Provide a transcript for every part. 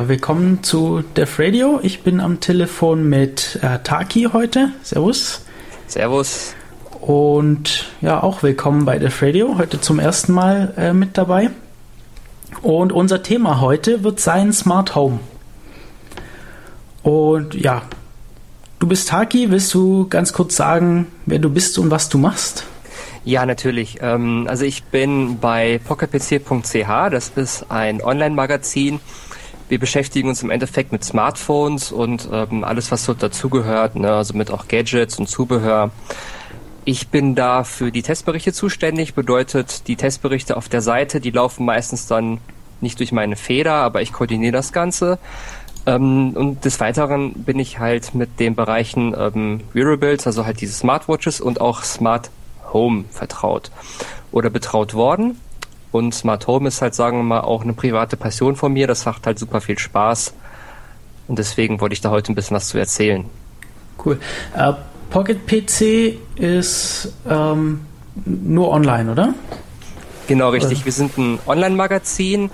Ja, willkommen zu Def Radio. Ich bin am Telefon mit äh, Taki heute. Servus. Servus. Und ja, auch willkommen bei Def Radio. Heute zum ersten Mal äh, mit dabei. Und unser Thema heute wird sein Smart Home. Und ja, du bist Taki. Willst du ganz kurz sagen, wer du bist und was du machst? Ja, natürlich. Ähm, also ich bin bei pocketpc.ch. Das ist ein Online-Magazin wir beschäftigen uns im Endeffekt mit Smartphones und ähm, alles, was so dazugehört, ne? also mit auch Gadgets und Zubehör. Ich bin da für die Testberichte zuständig, bedeutet die Testberichte auf der Seite, die laufen meistens dann nicht durch meine Feder, aber ich koordiniere das Ganze. Ähm, und des Weiteren bin ich halt mit den Bereichen ähm, Wearables, also halt diese Smartwatches und auch Smart Home vertraut oder betraut worden. Und Smart Home ist halt, sagen wir mal, auch eine private Passion von mir. Das macht halt super viel Spaß. Und deswegen wollte ich da heute ein bisschen was zu erzählen. Cool. Uh, Pocket PC ist ähm, nur online, oder? Genau, richtig. Wir sind ein Online-Magazin.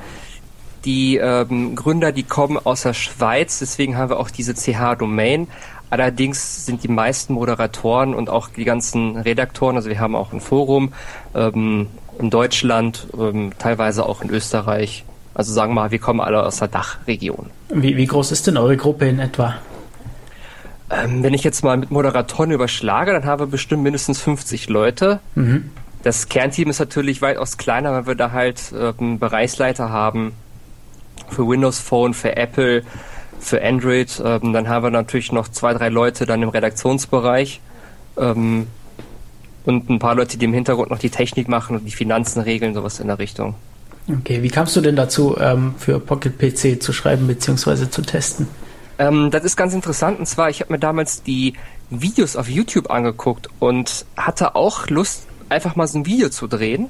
Die ähm, Gründer, die kommen aus der Schweiz, deswegen haben wir auch diese CH-Domain. Allerdings sind die meisten Moderatoren und auch die ganzen Redaktoren, also wir haben auch ein Forum, ähm, in Deutschland, ähm, teilweise auch in Österreich. Also sagen wir mal, wir kommen alle aus der Dachregion. Wie, wie groß ist denn eure Gruppe in etwa? Ähm, wenn ich jetzt mal mit Moderatoren überschlage, dann haben wir bestimmt mindestens 50 Leute. Mhm. Das Kernteam ist natürlich weitaus kleiner, weil wir da halt ähm, Bereichsleiter haben für Windows Phone, für Apple, für Android. Ähm, dann haben wir natürlich noch zwei, drei Leute dann im Redaktionsbereich. Ähm, und ein paar Leute, die im Hintergrund noch die Technik machen und die Finanzen regeln, sowas in der Richtung. Okay, wie kamst du denn dazu, ähm, für Pocket PC zu schreiben bzw. zu testen? Ähm, das ist ganz interessant und zwar, ich habe mir damals die Videos auf YouTube angeguckt und hatte auch Lust, einfach mal so ein Video zu drehen.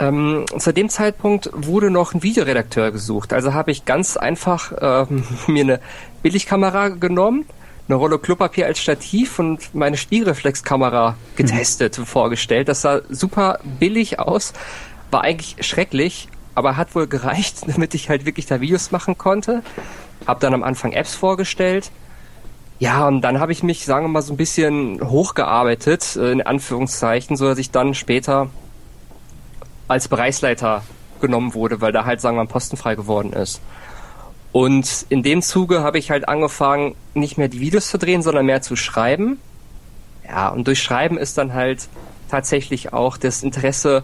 Ähm, zu dem Zeitpunkt wurde noch ein Videoredakteur gesucht. Also habe ich ganz einfach ähm, mir eine Billigkamera genommen, eine Rolle Klopapier als Stativ und meine Spiegelreflexkamera getestet, mhm. vorgestellt. Das sah super billig aus, war eigentlich schrecklich, aber hat wohl gereicht, damit ich halt wirklich da Videos machen konnte. Hab dann am Anfang Apps vorgestellt. Ja, und dann habe ich mich, sagen wir mal, so ein bisschen hochgearbeitet, äh, in Anführungszeichen, so dass ich dann später als Bereichsleiter genommen wurde, weil da halt, sagen wir mal, Posten frei geworden ist. Und in dem Zuge habe ich halt angefangen, nicht mehr die Videos zu drehen, sondern mehr zu schreiben. Ja, und durch Schreiben ist dann halt tatsächlich auch das Interesse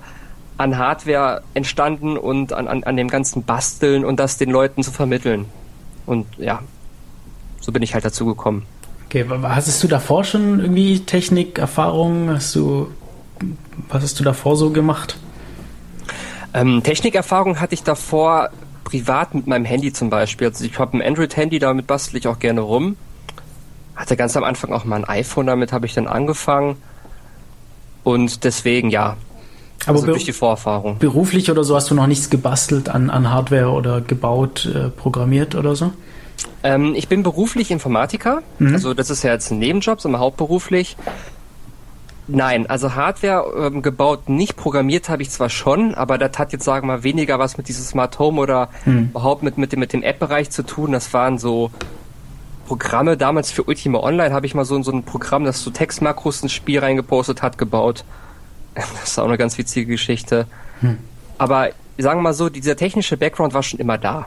an Hardware entstanden und an, an, an dem ganzen Basteln und das den Leuten zu vermitteln. Und ja, so bin ich halt dazu gekommen. Okay, hattest du davor schon irgendwie Technik, Erfahrung? Hast du, was hast du davor so gemacht? Ähm, Technikerfahrung hatte ich davor privat mit meinem Handy zum Beispiel. Also ich habe ein Android-Handy, damit bastel ich auch gerne rum. Hatte ganz am Anfang auch mal ein iPhone, damit habe ich dann angefangen. Und deswegen, ja. Aber also durch die Vorerfahrung. Beruflich oder so hast du noch nichts gebastelt an, an Hardware oder gebaut, äh, programmiert oder so? Ähm, ich bin beruflich Informatiker. Mhm. Also das ist ja jetzt ein Nebenjob, sondern hauptberuflich. Nein, also Hardware ähm, gebaut, nicht programmiert habe ich zwar schon, aber das hat jetzt sagen wir mal weniger was mit diesem Smart Home oder hm. überhaupt mit, mit dem, mit dem App-Bereich zu tun. Das waren so Programme. Damals für Ultima Online habe ich mal so, so ein Programm, das so Textmakros ins Spiel reingepostet hat, gebaut. Das ist auch eine ganz witzige Geschichte. Hm. Aber sagen wir mal so, dieser technische Background war schon immer da.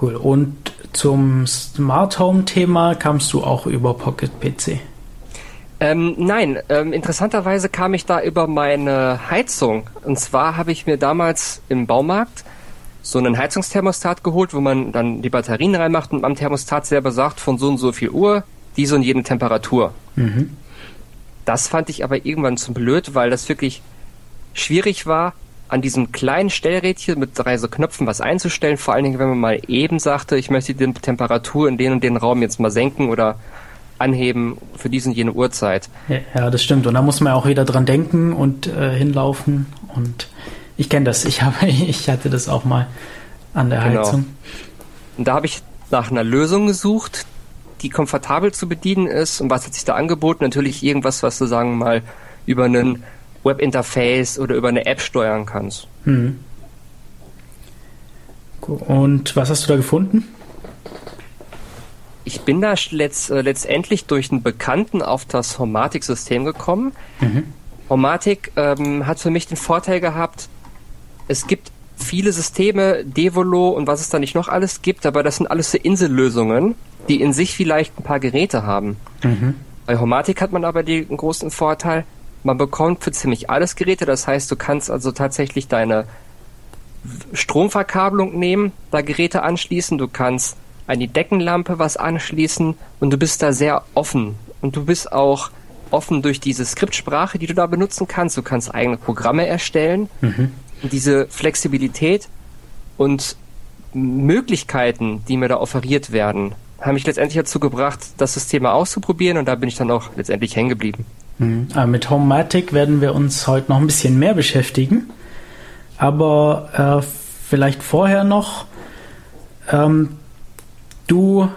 Cool. Und zum Smart Home Thema kamst du auch über Pocket PC? Ähm, nein, ähm, interessanterweise kam ich da über meine Heizung. Und zwar habe ich mir damals im Baumarkt so einen Heizungsthermostat geholt, wo man dann die Batterien reinmacht und am Thermostat selber sagt, von so und so viel Uhr, diese und jene Temperatur. Mhm. Das fand ich aber irgendwann zu blöd, weil das wirklich schwierig war, an diesem kleinen Stellrädchen mit drei so Knöpfen was einzustellen. Vor allen Dingen, wenn man mal eben sagte, ich möchte die Temperatur in den und den Raum jetzt mal senken oder anheben für diesen jene Uhrzeit. Ja, das stimmt. Und da muss man auch wieder dran denken und äh, hinlaufen. Und ich kenne das. Ich habe, ich hatte das auch mal an der genau. Heizung. Und da habe ich nach einer Lösung gesucht, die komfortabel zu bedienen ist. Und was hat sich da angeboten? Natürlich irgendwas, was du sagen mal über einen Webinterface oder über eine App steuern kannst. Mhm. Und was hast du da gefunden? Ich bin da letzt, äh, letztendlich durch einen Bekannten auf das Homatic-System gekommen. Mhm. Homatic ähm, hat für mich den Vorteil gehabt, es gibt viele Systeme, Devolo und was es da nicht noch alles gibt, aber das sind alles so Insellösungen, die in sich vielleicht ein paar Geräte haben. Mhm. Bei Homatic hat man aber den großen Vorteil, man bekommt für ziemlich alles Geräte, das heißt, du kannst also tatsächlich deine Stromverkabelung nehmen, da Geräte anschließen, du kannst an die Deckenlampe was anschließen und du bist da sehr offen. Und du bist auch offen durch diese Skriptsprache, die du da benutzen kannst. Du kannst eigene Programme erstellen. Mhm. Und diese Flexibilität und Möglichkeiten, die mir da offeriert werden, haben mich letztendlich dazu gebracht, das System mal auszuprobieren und da bin ich dann auch letztendlich hängen geblieben. Mhm. mit Homematic werden wir uns heute noch ein bisschen mehr beschäftigen. Aber äh, vielleicht vorher noch, ähm, du,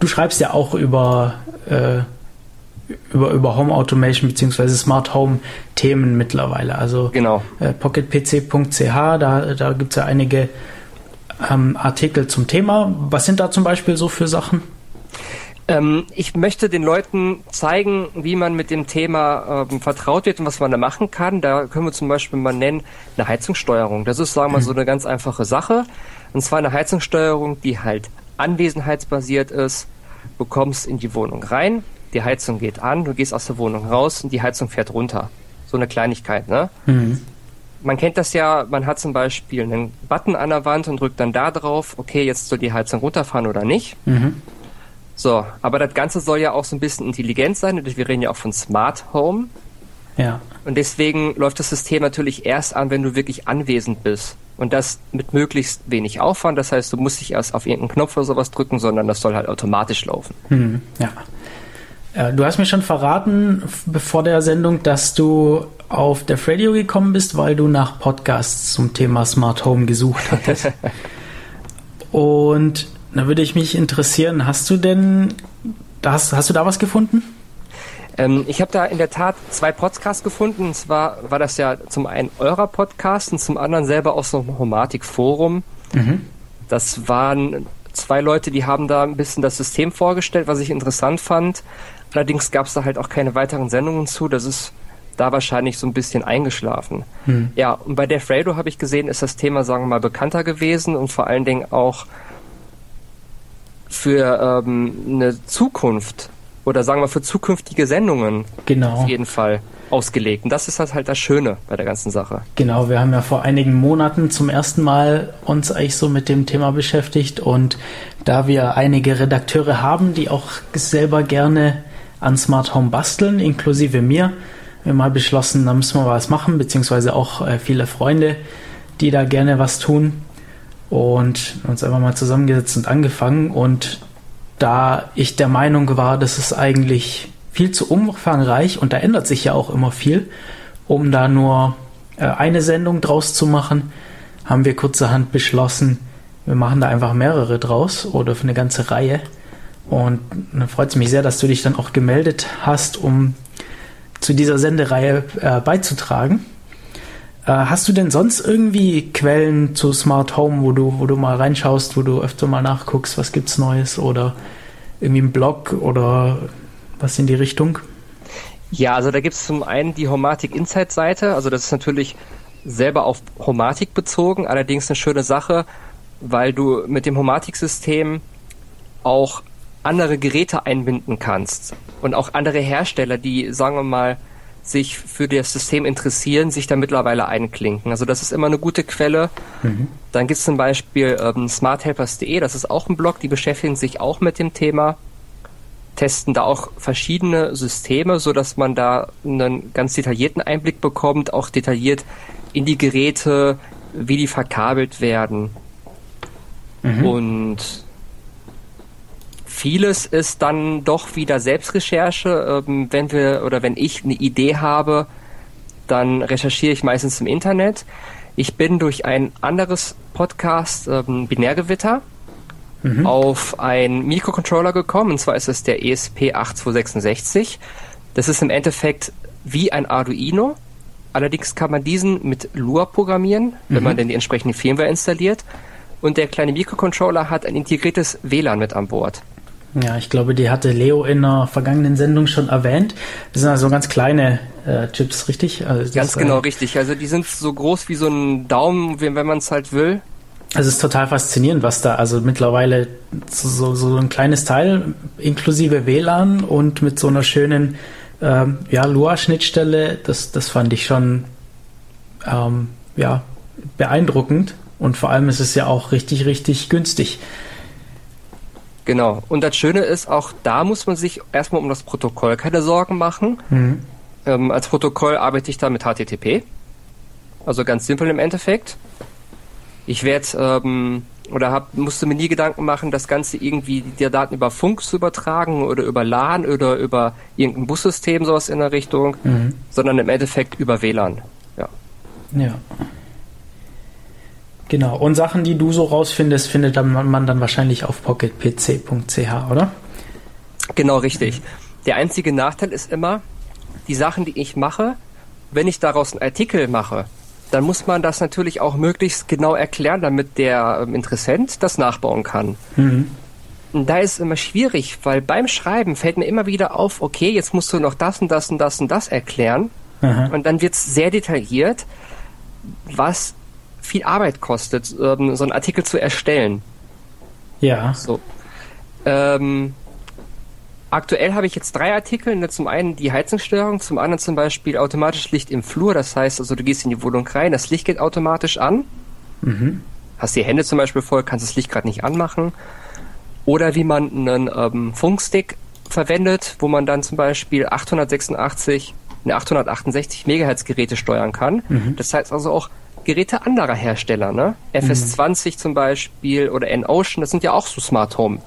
du schreibst ja auch über, äh, über, über Home Automation bzw. Smart Home Themen mittlerweile. Also genau. äh, pocketpc.ch, da, da gibt es ja einige ähm, Artikel zum Thema. Was sind da zum Beispiel so für Sachen? Ähm, ich möchte den Leuten zeigen, wie man mit dem Thema ähm, vertraut wird und was man da machen kann. Da können wir zum Beispiel mal nennen eine Heizungssteuerung. Das ist, sagen wir mal, so eine ganz einfache Sache. Und zwar eine Heizungssteuerung, die halt anwesenheitsbasiert ist, bekommst in die Wohnung rein, die Heizung geht an, du gehst aus der Wohnung raus und die Heizung fährt runter. So eine Kleinigkeit, ne? Mhm. Man kennt das ja, man hat zum Beispiel einen Button an der Wand und drückt dann da drauf, okay, jetzt soll die Heizung runterfahren oder nicht. Mhm. So, aber das Ganze soll ja auch so ein bisschen intelligent sein, wir reden ja auch von Smart Home. Ja. Und deswegen läuft das System natürlich erst an, wenn du wirklich anwesend bist. Und das mit möglichst wenig Aufwand. Das heißt, du musst nicht erst auf irgendeinen Knopf oder sowas drücken, sondern das soll halt automatisch laufen. Hm, ja. Äh, du hast mir schon verraten bevor der Sendung, dass du auf der Radio gekommen bist, weil du nach Podcasts zum Thema Smart Home gesucht hattest. Und da würde ich mich interessieren, hast du denn, hast, hast du da was gefunden? Ähm, ich habe da in der Tat zwei Podcasts gefunden. Und zwar war das ja zum einen eurer Podcast und zum anderen selber aus dem Homatik-Forum. Mhm. Das waren zwei Leute, die haben da ein bisschen das System vorgestellt, was ich interessant fand. Allerdings gab es da halt auch keine weiteren Sendungen zu. Das ist da wahrscheinlich so ein bisschen eingeschlafen. Hm. Ja, und bei Defredo habe ich gesehen, ist das Thema, sagen wir mal, bekannter gewesen und vor allen Dingen auch für ähm, eine Zukunft oder sagen wir für zukünftige Sendungen genau. auf jeden Fall ausgelegt. Und das ist halt das Schöne bei der ganzen Sache. Genau, wir haben ja vor einigen Monaten zum ersten Mal uns eigentlich so mit dem Thema beschäftigt und da wir einige Redakteure haben, die auch selber gerne an Smart Home basteln, inklusive mir, wir mal beschlossen, da müssen wir was machen, beziehungsweise auch äh, viele Freunde, die da gerne was tun und uns einfach mal zusammengesetzt und angefangen und da ich der Meinung war, dass es eigentlich viel zu umfangreich und da ändert sich ja auch immer viel, um da nur äh, eine Sendung draus zu machen, haben wir kurzerhand beschlossen, wir machen da einfach mehrere draus oder für eine ganze Reihe. Und dann freut es mich sehr, dass du dich dann auch gemeldet hast, um zu dieser Sendereihe äh, beizutragen. Äh, hast du denn sonst irgendwie Quellen zu Smart Home, wo du, wo du mal reinschaust, wo du öfter mal nachguckst, was gibt's Neues oder irgendwie ein Blog oder was in die Richtung? Ja, also da gibt es zum einen die Homatic Insight Seite, also das ist natürlich selber auf Homatic bezogen, allerdings eine schöne Sache, weil du mit dem Homatic-System auch andere Geräte einbinden kannst und auch andere Hersteller, die, sagen wir mal, sich für das System interessieren, sich da mittlerweile einklinken. Also das ist immer eine gute Quelle. Mhm. Dann gibt es zum Beispiel ähm, smarthelpers.de, das ist auch ein Blog, die beschäftigen sich auch mit dem Thema, testen da auch verschiedene Systeme, so dass man da einen ganz detaillierten Einblick bekommt, auch detailliert in die Geräte, wie die verkabelt werden. Mhm. Und vieles ist dann doch wieder Selbstrecherche. Ähm, wenn wir oder wenn ich eine Idee habe, dann recherchiere ich meistens im Internet. Ich bin durch ein anderes Podcast, ähm, Binärgewitter, mhm. auf einen Mikrocontroller gekommen. Und zwar ist es der ESP8266. Das ist im Endeffekt wie ein Arduino. Allerdings kann man diesen mit Lua programmieren, wenn mhm. man denn die entsprechende Firmware installiert. und der kleine Mikrocontroller hat ein integriertes WLAN mit an Bord. Ja, ich glaube, die hatte Leo in einer vergangenen Sendung schon erwähnt. Das sind also ganz kleine äh, Chips, richtig? Also ganz das, genau, äh, richtig. Also die sind so groß wie so ein Daumen, wenn, wenn man es halt will. Es ist total faszinierend, was da, also mittlerweile so, so ein kleines Teil inklusive WLAN und mit so einer schönen ähm, ja, Lua-Schnittstelle, das, das fand ich schon ähm, ja, beeindruckend. Und vor allem ist es ja auch richtig, richtig günstig. Genau. Und das Schöne ist, auch da muss man sich erstmal um das Protokoll keine Sorgen machen. Mhm. Ähm, als Protokoll arbeite ich da mit HTTP. Also ganz simpel im Endeffekt. Ich werde ähm, oder hab, musste mir nie Gedanken machen, das Ganze irgendwie die Daten über Funk zu übertragen oder über LAN oder über irgendein Bussystem, sowas in der Richtung, mhm. sondern im Endeffekt über WLAN. Ja. Ja. Genau. Und Sachen, die du so rausfindest, findet man dann wahrscheinlich auf pocketpc.ch, oder? Genau, richtig. Der einzige Nachteil ist immer, die Sachen, die ich mache, wenn ich daraus einen Artikel mache, dann muss man das natürlich auch möglichst genau erklären, damit der ähm, Interessent das nachbauen kann. Mhm. Und da ist es immer schwierig, weil beim Schreiben fällt mir immer wieder auf, okay, jetzt musst du noch das und das und das und das erklären. Aha. Und dann wird es sehr detailliert, was viel Arbeit kostet, ähm, so einen Artikel zu erstellen. Ja. So. Ähm, aktuell habe ich jetzt drei Artikel. Ne, zum einen die Heizungsstörung, zum anderen zum Beispiel automatisch Licht im Flur. Das heißt, also du gehst in die Wohnung rein, das Licht geht automatisch an. Mhm. Hast die Hände zum Beispiel voll, kannst das Licht gerade nicht anmachen. Oder wie man einen ähm, Funkstick verwendet, wo man dann zum Beispiel 886, ne, 868 Megahertz Geräte steuern kann. Mhm. Das heißt also auch Geräte anderer Hersteller, ne? FS20 mhm. zum Beispiel oder N-Ocean, das sind ja auch so Smart Home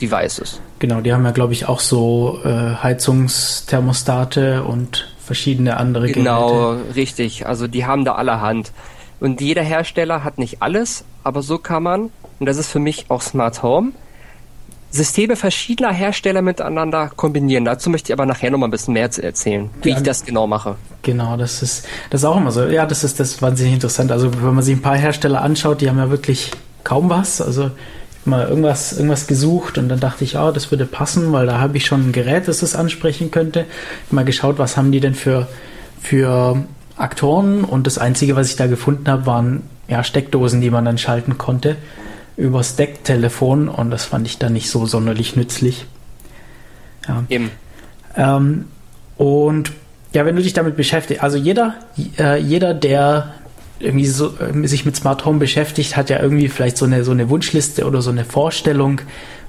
Devices. Genau, die haben ja, glaube ich, auch so äh, Heizungsthermostate und verschiedene andere genau, Geräte. Genau, richtig. Also die haben da allerhand. Und jeder Hersteller hat nicht alles, aber so kann man, und das ist für mich auch Smart Home, Systeme verschiedener Hersteller miteinander kombinieren. Dazu möchte ich aber nachher noch mal ein bisschen mehr erzählen, wie ja, ich das genau mache. Genau, das ist das ist auch immer so. Ja, das ist das wahnsinnig interessant. Also wenn man sich ein paar Hersteller anschaut, die haben ja wirklich kaum was. Also mal irgendwas irgendwas gesucht und dann dachte ich, oh, das würde passen, weil da habe ich schon ein Gerät, das das ansprechen könnte. Ich mal geschaut, was haben die denn für für Aktoren und das einzige, was ich da gefunden habe, waren ja Steckdosen, die man dann schalten konnte übers Decktelefon und das fand ich dann nicht so sonderlich nützlich. Ja. Eben. Ähm, und ja, wenn du dich damit beschäftigst, also jeder, äh, jeder, der irgendwie so, äh, sich mit Smart Home beschäftigt, hat ja irgendwie vielleicht so eine, so eine Wunschliste oder so eine Vorstellung,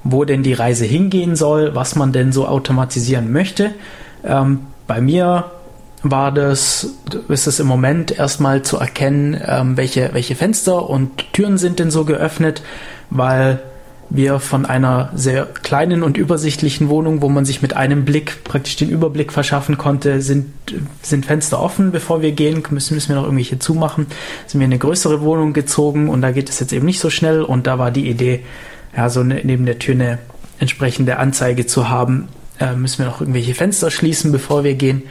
wo denn die Reise hingehen soll, was man denn so automatisieren möchte. Ähm, bei mir war das, ist es im Moment erstmal zu erkennen, ähm, welche, welche Fenster und Türen sind denn so geöffnet, weil wir von einer sehr kleinen und übersichtlichen Wohnung, wo man sich mit einem Blick praktisch den Überblick verschaffen konnte, sind, sind Fenster offen, bevor wir gehen, müssen, müssen wir noch irgendwelche zumachen, sind wir in eine größere Wohnung gezogen und da geht es jetzt eben nicht so schnell. Und da war die Idee, ja, so ne, neben der Tür eine entsprechende Anzeige zu haben, äh, müssen wir noch irgendwelche Fenster schließen, bevor wir gehen.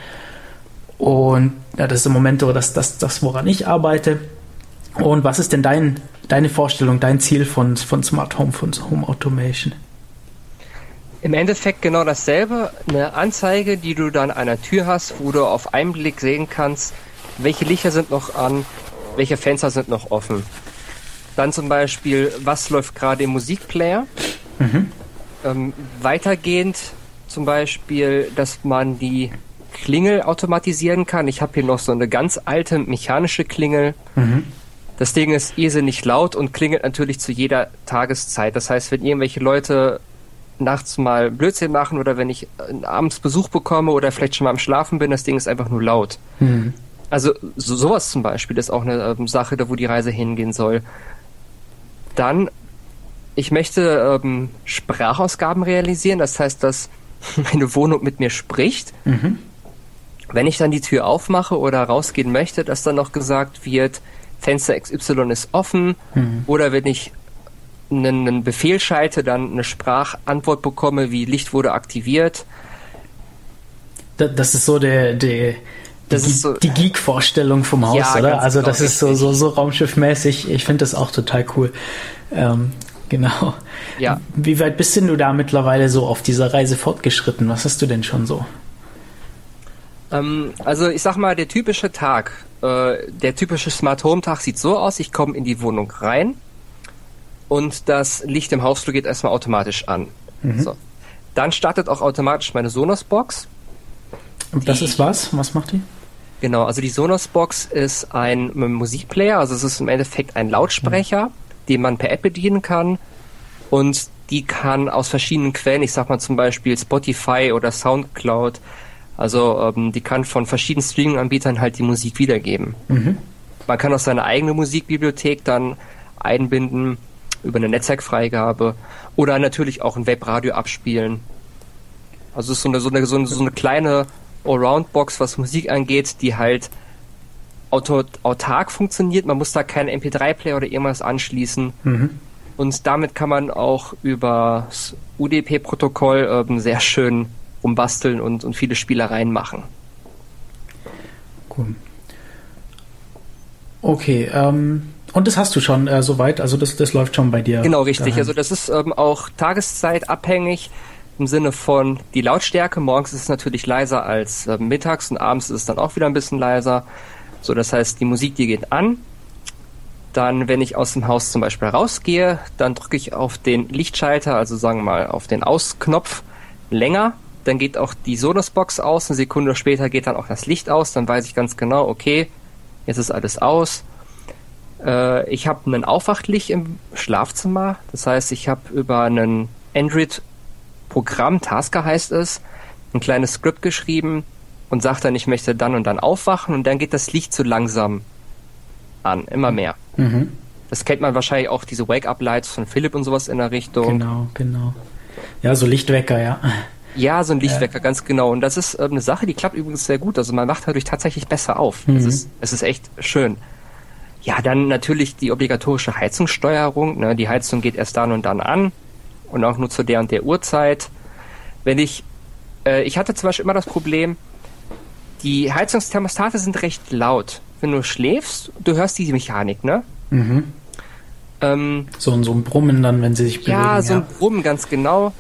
Und ja, das ist im Moment so das, das, das, woran ich arbeite. Und was ist denn dein, deine Vorstellung, dein Ziel von, von Smart Home, von Home Automation? Im Endeffekt genau dasselbe. Eine Anzeige, die du dann an der Tür hast, wo du auf einen Blick sehen kannst, welche Lichter sind noch an, welche Fenster sind noch offen. Dann zum Beispiel, was läuft gerade im Musikplayer. Mhm. Ähm, weitergehend zum Beispiel, dass man die Klingel automatisieren kann. Ich habe hier noch so eine ganz alte mechanische Klingel. Mhm. Das Ding ist irrsinnig laut und klingelt natürlich zu jeder Tageszeit. Das heißt, wenn irgendwelche Leute nachts mal Blödsinn machen oder wenn ich abends Besuch bekomme oder vielleicht schon mal am Schlafen bin, das Ding ist einfach nur laut. Mhm. Also so, sowas zum Beispiel ist auch eine ähm, Sache, da wo die Reise hingehen soll. Dann, ich möchte ähm, Sprachausgaben realisieren, das heißt, dass meine Wohnung mit mir spricht. Mhm wenn ich dann die Tür aufmache oder rausgehen möchte, dass dann noch gesagt wird, Fenster XY ist offen mhm. oder wenn ich einen, einen, Befehl schalte, dann eine Sprachantwort bekomme, wie Licht wurde aktiviert. Das ist so der, der das die, ist so, die Geek-Vorstellung vom Haus, ja, oder? Also das genau, ist so, so, so raumschiffmäßig. Ich finde das auch total cool. Ähm, genau. Ja. Wie weit bist denn du da mittlerweile so auf dieser Reise fortgeschritten? Was hast du denn schon so? Ähm, also ich sag mal, der typische Tag, äh, der typische Smart Home Tag sieht so aus, ich komme in die Wohnung rein und das Licht im Hausflur geht erstmal automatisch an. Mhm. So. Dann startet auch automatisch meine Sonos Box. Und das ist was? Was macht die? Genau, also die Sonos Box ist ein Musikplayer, also es ist im Endeffekt ein Lautsprecher, mhm. den man per App bedienen kann und die kann aus verschiedenen Quellen, ich sag mal zum Beispiel Spotify oder Soundcloud, also ähm, die kann von verschiedenen Streaming-Anbietern halt die Musik wiedergeben. Mhm. Man kann auch seine eigene Musikbibliothek dann einbinden über eine Netzwerkfreigabe oder natürlich auch ein Webradio abspielen. Also es ist so eine, so eine, so eine, so eine kleine Allround-Box, was Musik angeht, die halt autark funktioniert. Man muss da keinen MP3-Player oder irgendwas anschließen. Mhm. Und damit kann man auch über das UDP-Protokoll ähm, sehr schön rumbasteln und, und viele Spielereien machen. Cool. Okay, ähm, und das hast du schon äh, soweit, also das, das läuft schon bei dir. Genau, richtig. Daheim. Also das ist ähm, auch tageszeitabhängig im Sinne von die Lautstärke. Morgens ist es natürlich leiser als äh, mittags und abends ist es dann auch wieder ein bisschen leiser. So, das heißt, die Musik, die geht an. Dann, wenn ich aus dem Haus zum Beispiel rausgehe, dann drücke ich auf den Lichtschalter, also sagen wir mal auf den Ausknopf länger dann geht auch die Sonos-Box aus, eine Sekunde später geht dann auch das Licht aus, dann weiß ich ganz genau, okay, jetzt ist alles aus. Äh, ich habe einen Aufwachtlicht im Schlafzimmer, das heißt, ich habe über einen Android-Programm, Tasker heißt es, ein kleines Skript geschrieben und sage dann, ich möchte dann und dann aufwachen und dann geht das Licht so langsam an, immer mehr. Mhm. Das kennt man wahrscheinlich auch, diese Wake-up-Lights von Philipp und sowas in der Richtung. Genau, genau. Ja, so Lichtwecker, ja. Ja, so ein Lichtwecker, ja. ganz genau. Und das ist äh, eine Sache, die klappt übrigens sehr gut. Also man macht dadurch tatsächlich besser auf. Mhm. Es, ist, es ist echt schön. Ja, dann natürlich die obligatorische Heizungssteuerung. Ne? Die Heizung geht erst dann und dann an und auch nur zu der und der Uhrzeit. Wenn ich, äh, ich hatte zum Beispiel immer das Problem, die Heizungsthermostate sind recht laut. Wenn du schläfst, du hörst die Mechanik, ne? Mhm. Ähm, so, so ein Brummen dann, wenn sie sich bewegen. Ja, so ein Brummen, ganz genau.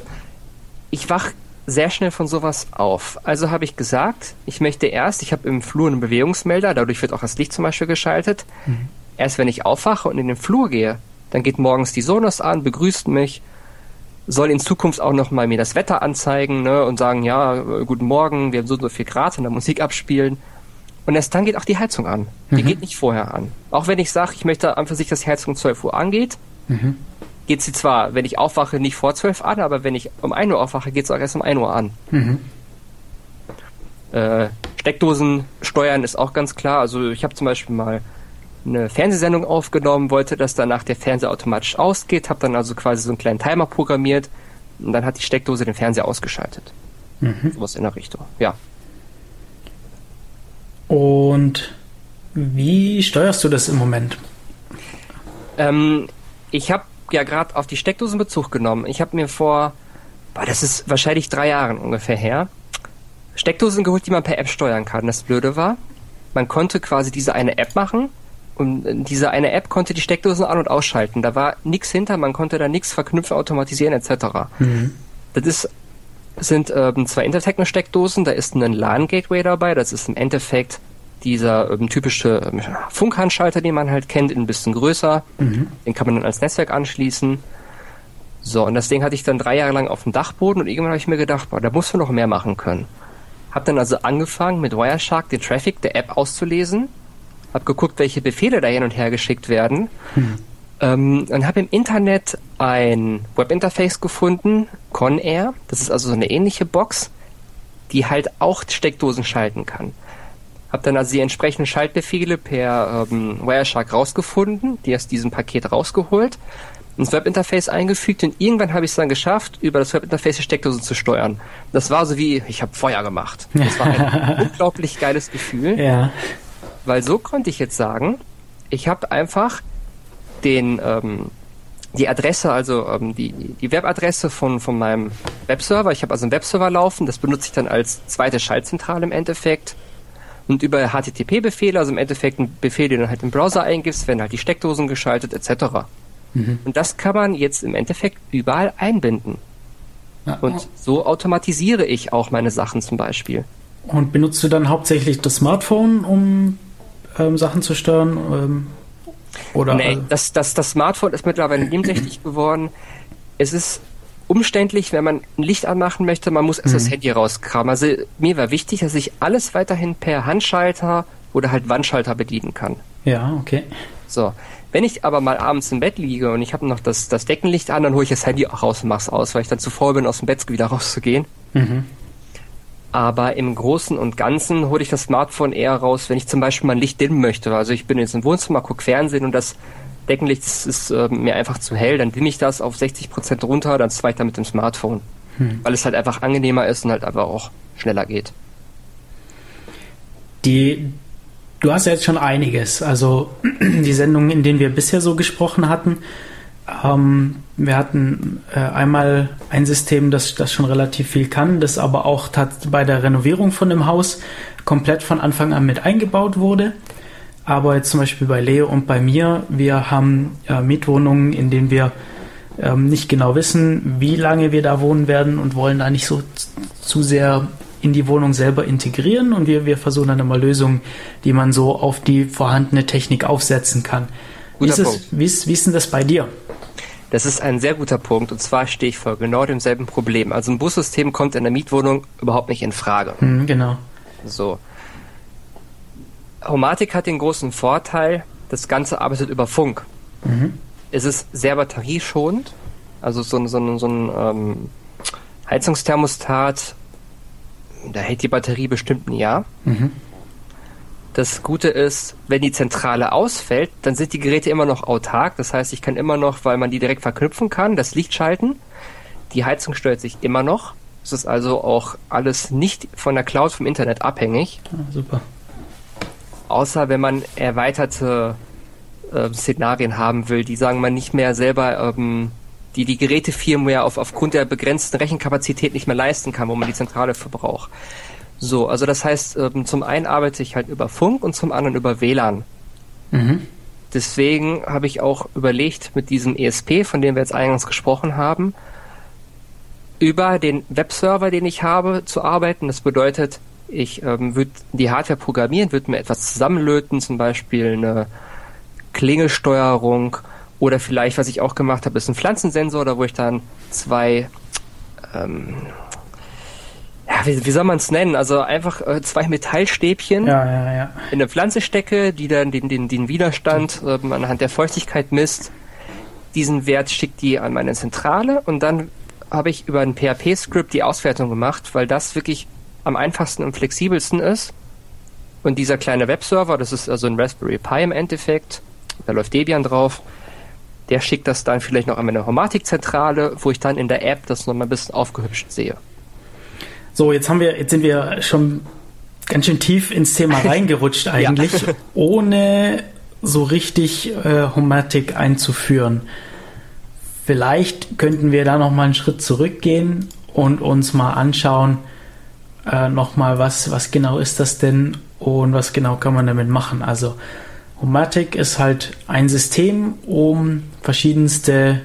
Ich wach sehr schnell von sowas auf. Also habe ich gesagt, ich möchte erst, ich habe im Flur einen Bewegungsmelder, dadurch wird auch das Licht zum Beispiel geschaltet. Mhm. Erst wenn ich aufwache und in den Flur gehe, dann geht morgens die Sonos an, begrüßt mich, soll in Zukunft auch noch mal mir das Wetter anzeigen ne, und sagen, ja, guten Morgen, wir haben so so viel Grad in der Musik abspielen. Und erst dann geht auch die Heizung an. Die mhm. geht nicht vorher an. Auch wenn ich sage, ich möchte einfach sich, dass die Heizung um 12 Uhr angeht, mhm geht sie zwar, wenn ich aufwache, nicht vor 12 an, aber wenn ich um 1 Uhr aufwache, geht es auch erst um 1 Uhr an. Mhm. Äh, Steckdosen steuern ist auch ganz klar. Also ich habe zum Beispiel mal eine Fernsehsendung aufgenommen, wollte, dass danach der Fernseher automatisch ausgeht, habe dann also quasi so einen kleinen Timer programmiert und dann hat die Steckdose den Fernseher ausgeschaltet. Mhm. Sowas in der Richtung, ja. Und wie steuerst du das im Moment? Ähm, ich habe ja gerade auf die Steckdosen Bezug genommen. Ich habe mir vor, boah, das ist wahrscheinlich drei Jahren ungefähr her, Steckdosen geholt, die man per App steuern kann. Das Blöde war, man konnte quasi diese eine App machen und diese eine App konnte die Steckdosen an- und ausschalten. Da war nichts hinter, man konnte da nichts verknüpfen, automatisieren etc. Mhm. Das ist sind ähm, zwei Intertechno-Steckdosen, da ist ein LAN-Gateway dabei, das ist im Endeffekt dieser ähm, typische ähm, Funkhandschalter, den man halt kennt, ein bisschen größer. Mhm. Den kann man dann als Netzwerk anschließen. So, und das Ding hatte ich dann drei Jahre lang auf dem Dachboden und irgendwann habe ich mir gedacht, boah, da muss man noch mehr machen können. Hab dann also angefangen, mit Wireshark den Traffic der App auszulesen, hab geguckt, welche Befehle da hin und her geschickt werden mhm. ähm, und habe im Internet ein Webinterface gefunden, Conair. Das ist also so eine ähnliche Box, die halt auch Steckdosen schalten kann. Habe dann also die entsprechenden Schaltbefehle per ähm, Wireshark rausgefunden, die aus diesem Paket rausgeholt, ins Webinterface eingefügt und irgendwann habe ich es dann geschafft, über das Webinterface die Steckdose zu steuern. Das war so wie, ich habe Feuer gemacht. Das war ein unglaublich geiles Gefühl. Ja. Weil so konnte ich jetzt sagen, ich habe einfach den ähm, die Adresse, also ähm, die, die Webadresse von, von meinem Webserver. Ich habe also einen Webserver laufen, das benutze ich dann als zweite Schaltzentrale im Endeffekt. Und über HTTP-Befehle, also im Endeffekt ein Befehl, den du halt im Browser eingibst, werden halt die Steckdosen geschaltet etc. Mhm. Und das kann man jetzt im Endeffekt überall einbinden. Ja. Und so automatisiere ich auch meine Sachen zum Beispiel. Und benutzt du dann hauptsächlich das Smartphone, um ähm, Sachen zu steuern? Ähm, oder nee, das, das, das Smartphone ist mittlerweile nebensächlich geworden. Es ist umständlich, wenn man ein Licht anmachen möchte, man muss erst mhm. das Handy rauskramen. Also mir war wichtig, dass ich alles weiterhin per Handschalter oder halt Wandschalter bedienen kann. Ja, okay. So. Wenn ich aber mal abends im Bett liege und ich habe noch das, das Deckenlicht an, dann hole ich das Handy auch raus und mach's aus, weil ich dann zu faul bin, aus dem Bett wieder rauszugehen. Mhm. Aber im Großen und Ganzen hole ich das Smartphone eher raus, wenn ich zum Beispiel mein Licht dimmen möchte. Also ich bin jetzt im Wohnzimmer, gucke Fernsehen und das Deckenlicht ist, ist äh, mir einfach zu hell, dann dimme ich das auf 60% runter, dann zweite mit dem Smartphone. Hm. Weil es halt einfach angenehmer ist und halt einfach auch schneller geht. Die, du hast ja jetzt schon einiges. Also die Sendungen, in denen wir bisher so gesprochen hatten, ähm, wir hatten äh, einmal ein System, das, das schon relativ viel kann, das aber auch bei der Renovierung von dem Haus komplett von Anfang an mit eingebaut wurde. Aber jetzt zum Beispiel bei Leo und bei mir, wir haben äh, Mietwohnungen, in denen wir ähm, nicht genau wissen, wie lange wir da wohnen werden und wollen da nicht so zu sehr in die Wohnung selber integrieren. Und wir, wir versuchen dann immer Lösungen, die man so auf die vorhandene Technik aufsetzen kann. Wie ist, es, wie, ist, wie ist denn das bei dir? Das ist ein sehr guter Punkt und zwar stehe ich vor genau demselben Problem. Also ein Bussystem kommt in der Mietwohnung überhaupt nicht in Frage. Mhm, genau. So. Homatic hat den großen Vorteil, das Ganze arbeitet über Funk. Mhm. Es ist sehr batterieschonend. Also so, so, so ein ähm, Heizungsthermostat, da hält die Batterie bestimmt ein Jahr. Mhm. Das Gute ist, wenn die Zentrale ausfällt, dann sind die Geräte immer noch autark. Das heißt, ich kann immer noch, weil man die direkt verknüpfen kann, das Licht schalten. Die Heizung steuert sich immer noch. Es ist also auch alles nicht von der Cloud vom Internet abhängig. Ah, super. Außer wenn man erweiterte äh, Szenarien haben will, die sagen man nicht mehr selber, ähm, die die Gerätefirmware auf, aufgrund der begrenzten Rechenkapazität nicht mehr leisten kann, wo man die Zentrale verbraucht. So, also das heißt, ähm, zum einen arbeite ich halt über Funk und zum anderen über WLAN. Mhm. Deswegen habe ich auch überlegt, mit diesem ESP, von dem wir jetzt eingangs gesprochen haben, über den Webserver, den ich habe, zu arbeiten. Das bedeutet, ich ähm, würde die Hardware programmieren, würde mir etwas zusammenlöten, zum Beispiel eine Klingelsteuerung oder vielleicht, was ich auch gemacht habe, ist ein Pflanzensensor, da wo ich dann zwei, ähm, ja, wie, wie soll man es nennen? Also einfach äh, zwei Metallstäbchen ja, ja, in eine Pflanze stecke, die dann den, den, den Widerstand ähm, anhand der Feuchtigkeit misst. Diesen Wert schickt die an meine Zentrale und dann habe ich über ein PHP-Script die Auswertung gemacht, weil das wirklich am einfachsten und flexibelsten ist. Und dieser kleine Webserver, das ist also ein Raspberry Pi im Endeffekt, da läuft Debian drauf, der schickt das dann vielleicht noch an meine Homatic-Zentrale, wo ich dann in der App das nochmal ein bisschen aufgehübscht sehe. So, jetzt haben wir, jetzt sind wir schon ganz schön tief ins Thema reingerutscht eigentlich, ja. ohne so richtig äh, Homatic einzuführen. Vielleicht könnten wir da noch mal einen Schritt zurückgehen und uns mal anschauen, äh, nochmal, was, was genau ist das denn und was genau kann man damit machen. Also Homatic ist halt ein System, um verschiedenste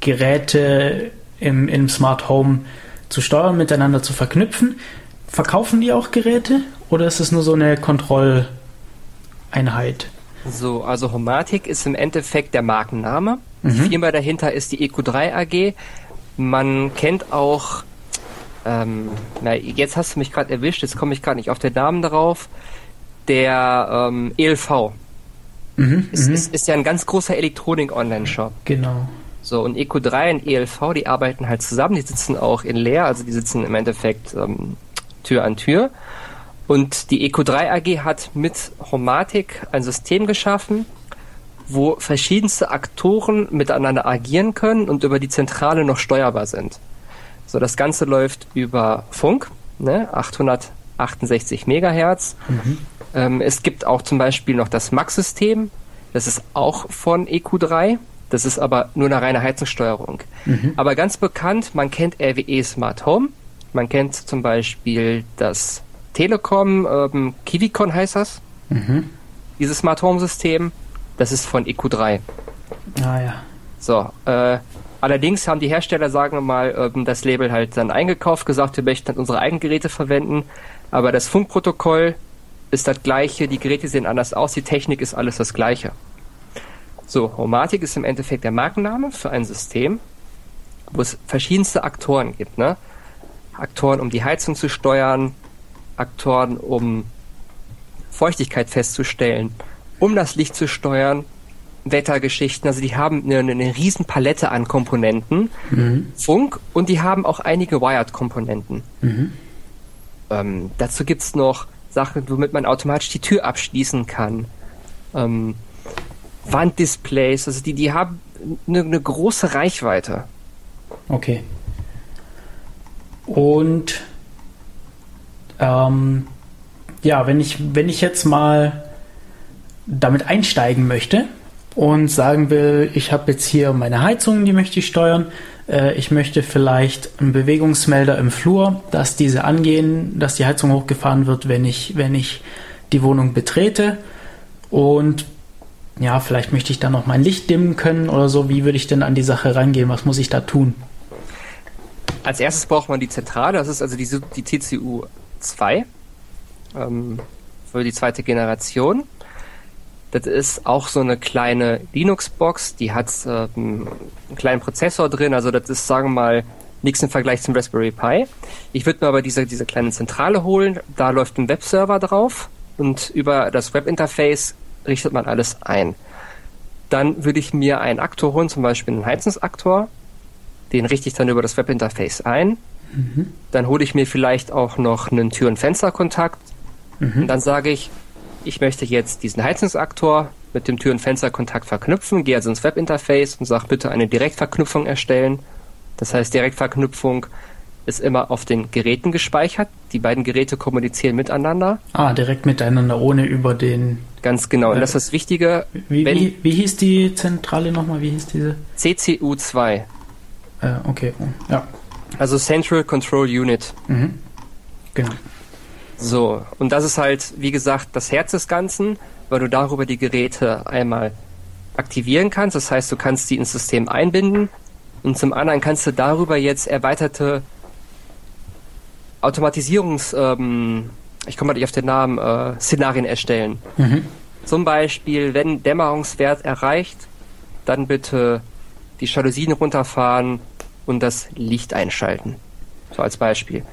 Geräte im, im Smart Home zu steuern, miteinander zu verknüpfen. Verkaufen die auch Geräte oder ist es nur so eine Kontrolleinheit? So, also Homatic ist im Endeffekt der Markenname. Mhm. Die Firma dahinter ist die EQ3 AG. Man kennt auch ähm, na, jetzt hast du mich gerade erwischt, jetzt komme ich gerade nicht auf den Namen darauf. Der ähm, ELV. Mhm, ist, mhm. ist, ist, ja ein ganz großer Elektronik-Online-Shop. Genau. So, und EQ3 und ELV, die arbeiten halt zusammen, die sitzen auch in Leer, also die sitzen im Endeffekt ähm, Tür an Tür. Und die EQ3 AG hat mit Homatic ein System geschaffen, wo verschiedenste Aktoren miteinander agieren können und über die Zentrale noch steuerbar sind. So, das Ganze läuft über Funk, ne, 868 Megahertz. Mhm. Ähm, es gibt auch zum Beispiel noch das Max-System. Das ist auch von EQ3. Das ist aber nur eine reine Heizungssteuerung. Mhm. Aber ganz bekannt, man kennt RWE Smart Home. Man kennt zum Beispiel das Telekom, ähm, Kivicon heißt das. Mhm. Dieses Smart Home System, das ist von EQ3. Ah ja. So, äh, allerdings haben die Hersteller, sagen wir mal, ähm, das Label halt dann eingekauft, gesagt, wir möchten dann unsere eigenen Geräte verwenden, aber das Funkprotokoll ist das gleiche, die Geräte sehen anders aus, die Technik ist alles das gleiche. So, Homatic ist im Endeffekt der Markenname für ein System, wo es verschiedenste Aktoren gibt, ne? Aktoren, um die Heizung zu steuern, Aktoren, um Feuchtigkeit festzustellen, um das Licht zu steuern, Wettergeschichten. Also die haben eine, eine riesen Palette an Komponenten, mhm. Funk, und die haben auch einige Wired-Komponenten. Mhm. Ähm, dazu gibt's noch Sachen, womit man automatisch die Tür abschließen kann. Ähm, Wanddisplays, also die, die haben eine, eine große Reichweite. Okay. Und ähm, ja, wenn ich, wenn ich jetzt mal damit einsteigen möchte und sagen will, ich habe jetzt hier meine Heizung, die möchte ich steuern, äh, ich möchte vielleicht einen Bewegungsmelder im Flur, dass diese angehen, dass die Heizung hochgefahren wird, wenn ich, wenn ich die Wohnung betrete und ja, vielleicht möchte ich dann noch mein Licht dimmen können oder so. Wie würde ich denn an die Sache rangehen? Was muss ich da tun? Als erstes braucht man die Zentrale, das ist also die, die TCU 2 ähm, für die zweite Generation. Das ist auch so eine kleine Linux-Box, die hat äh, einen kleinen Prozessor drin, also das ist, sagen wir mal, nichts im Vergleich zum Raspberry Pi. Ich würde mir aber diese, diese kleine Zentrale holen, da läuft ein Webserver drauf und über das Webinterface richtet man alles ein. Dann würde ich mir einen Aktor holen, zum Beispiel einen Heizungsaktor, den richte ich dann über das Webinterface ein. Mhm. Dann hole ich mir vielleicht auch noch einen Tür- und Fensterkontakt. Mhm. Und dann sage ich, ich möchte jetzt diesen Heizungsaktor mit dem Tür- und Fensterkontakt verknüpfen, gehe also ins Webinterface und sage bitte eine Direktverknüpfung erstellen. Das heißt, Direktverknüpfung ist immer auf den Geräten gespeichert. Die beiden Geräte kommunizieren miteinander. Ah, direkt miteinander, ohne über den. Ganz genau. Und das ist das Wichtige. Wie, wie, wie hieß die Zentrale nochmal? Wie hieß diese? CCU2. Äh, okay, ja. Also Central Control Unit. Mhm. Genau. So, und das ist halt, wie gesagt, das Herz des Ganzen, weil du darüber die Geräte einmal aktivieren kannst. Das heißt, du kannst die ins System einbinden und zum anderen kannst du darüber jetzt erweiterte Automatisierungs, ähm, ich komme mal nicht auf den Namen, äh, Szenarien erstellen. Mhm. Zum Beispiel, wenn Dämmerungswert erreicht, dann bitte die Jalousien runterfahren und das Licht einschalten. So als Beispiel.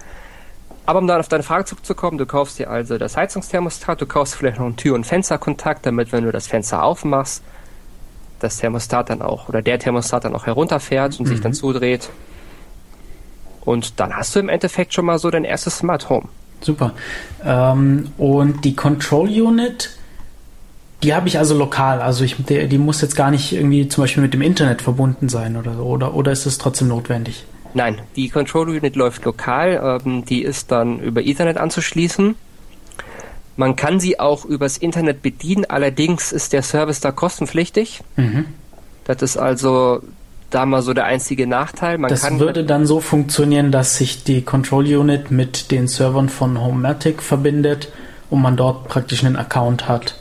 Aber um dann auf deine Frage zurückzukommen, du kaufst dir also das Heizungsthermostat, du kaufst vielleicht noch einen Tür- und Fensterkontakt, damit wenn du das Fenster aufmachst, das Thermostat dann auch oder der Thermostat dann auch herunterfährt und mhm. sich dann mhm. zudreht. Und dann hast du im Endeffekt schon mal so dein erstes Smart Home. Super. Ähm, und die Control Unit, die habe ich also lokal. Also ich, die, die, muss jetzt gar nicht irgendwie zum Beispiel mit dem Internet verbunden sein oder so. Oder, oder ist es trotzdem notwendig? Nein, die Control Unit läuft lokal. Ähm, die ist dann über Ethernet anzuschließen. Man kann sie auch übers Internet bedienen, allerdings ist der Service da kostenpflichtig. Mhm. Das ist also da mal so der einzige Nachteil. Man das würde dann so funktionieren, dass sich die Control Unit mit den Servern von Homematic verbindet und man dort praktisch einen Account hat,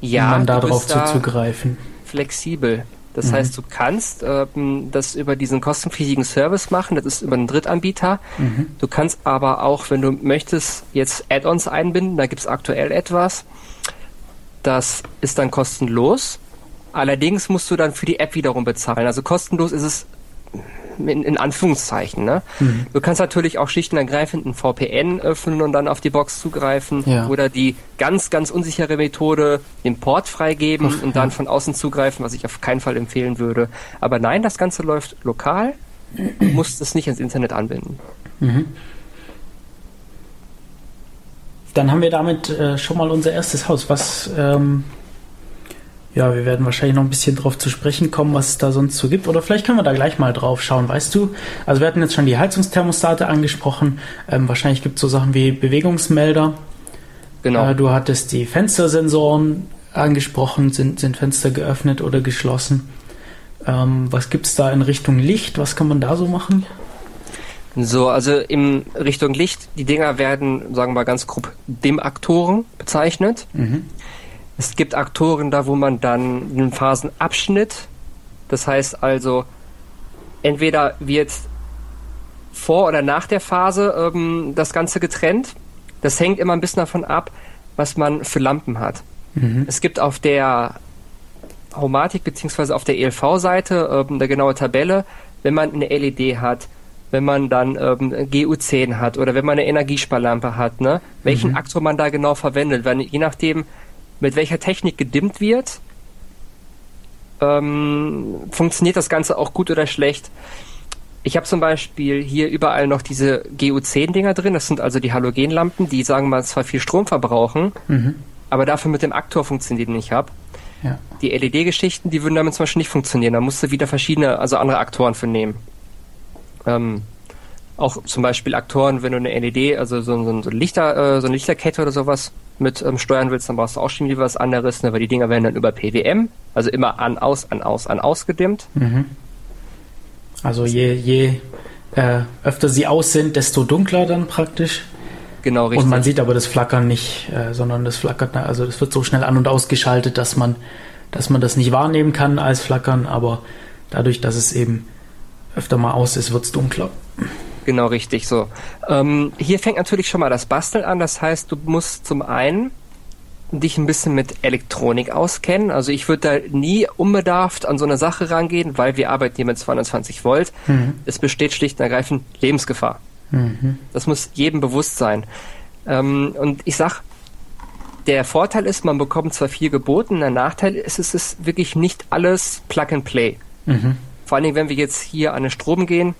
ja, um dann darauf da zuzugreifen. Flexibel. Das mhm. heißt, du kannst ähm, das über diesen kostenpflichtigen Service machen, das ist über einen Drittanbieter. Mhm. Du kannst aber auch, wenn du möchtest, jetzt Add-ons einbinden, da gibt es aktuell etwas. Das ist dann kostenlos. Allerdings musst du dann für die App wiederum bezahlen. Also kostenlos ist es in, in Anführungszeichen. Ne? Mhm. Du kannst natürlich auch schlicht und ergreifend ein VPN öffnen und dann auf die Box zugreifen ja. oder die ganz, ganz unsichere Methode, den Port freigeben Ach, und dann ja. von außen zugreifen, was ich auf keinen Fall empfehlen würde. Aber nein, das Ganze läuft lokal. Du musst es nicht ins Internet anbinden. Mhm. Dann haben wir damit äh, schon mal unser erstes Haus. Was ähm, ja, wir werden wahrscheinlich noch ein bisschen drauf zu sprechen kommen, was es da sonst so gibt. Oder vielleicht können wir da gleich mal drauf schauen, weißt du? Also wir hatten jetzt schon die Heizungsthermostate angesprochen. Ähm, wahrscheinlich gibt es so Sachen wie Bewegungsmelder. Genau. Äh, du hattest die Fenstersensoren angesprochen. Sind, sind Fenster geöffnet oder geschlossen? Ähm, was gibt es da in Richtung Licht? Was kann man da so machen? So, also in Richtung Licht, die Dinger werden, sagen wir mal ganz grob, Dimmaktoren bezeichnet. Mhm. Es gibt Aktoren da, wo man dann einen Phasenabschnitt Das heißt also, entweder wird vor oder nach der Phase ähm, das Ganze getrennt. Das hängt immer ein bisschen davon ab, was man für Lampen hat. Mhm. Es gibt auf der Homatik beziehungsweise auf der ELV-Seite ähm, eine genaue Tabelle, wenn man eine LED hat, wenn man dann ähm, GU10 hat oder wenn man eine Energiesparlampe hat, ne? welchen mhm. Aktor man da genau verwendet. Weil je nachdem, mit welcher Technik gedimmt wird, ähm, funktioniert das Ganze auch gut oder schlecht. Ich habe zum Beispiel hier überall noch diese GU10-Dinger drin. Das sind also die Halogenlampen, die sagen wir mal zwar viel Strom verbrauchen, mhm. aber dafür mit dem Aktor funktioniert nicht ab. Ja. Die LED-Geschichten, die würden damit zum Beispiel nicht funktionieren. Da musst du wieder verschiedene, also andere Aktoren für nehmen. Ähm, auch zum Beispiel Aktoren, wenn du eine LED, also so, so, so, Lichter, äh, so eine Lichterkette oder sowas mit ähm, steuern willst, dann brauchst du auch schon wieder was anderes, ne, weil die Dinger werden dann über PWM, also immer an, aus, an, aus, an, aus gedimmt. Mhm. Also je, je äh, öfter sie aus sind, desto dunkler dann praktisch. Genau, richtig. Und man sieht aber das Flackern nicht, äh, sondern das flackert, also das wird so schnell an- und ausgeschaltet, dass man, dass man das nicht wahrnehmen kann als Flackern, aber dadurch, dass es eben öfter mal aus ist, wird es dunkler. Genau, richtig so. Ähm, hier fängt natürlich schon mal das Basteln an. Das heißt, du musst zum einen dich ein bisschen mit Elektronik auskennen. Also ich würde da nie unbedarft an so eine Sache rangehen, weil wir arbeiten hier mit 220 Volt. Mhm. Es besteht schlicht und ergreifend Lebensgefahr. Mhm. Das muss jedem bewusst sein. Ähm, und ich sag, der Vorteil ist, man bekommt zwar viel geboten, der Nachteil ist, es ist wirklich nicht alles Plug and Play. Mhm. Vor allen Dingen, wenn wir jetzt hier an den Strom gehen.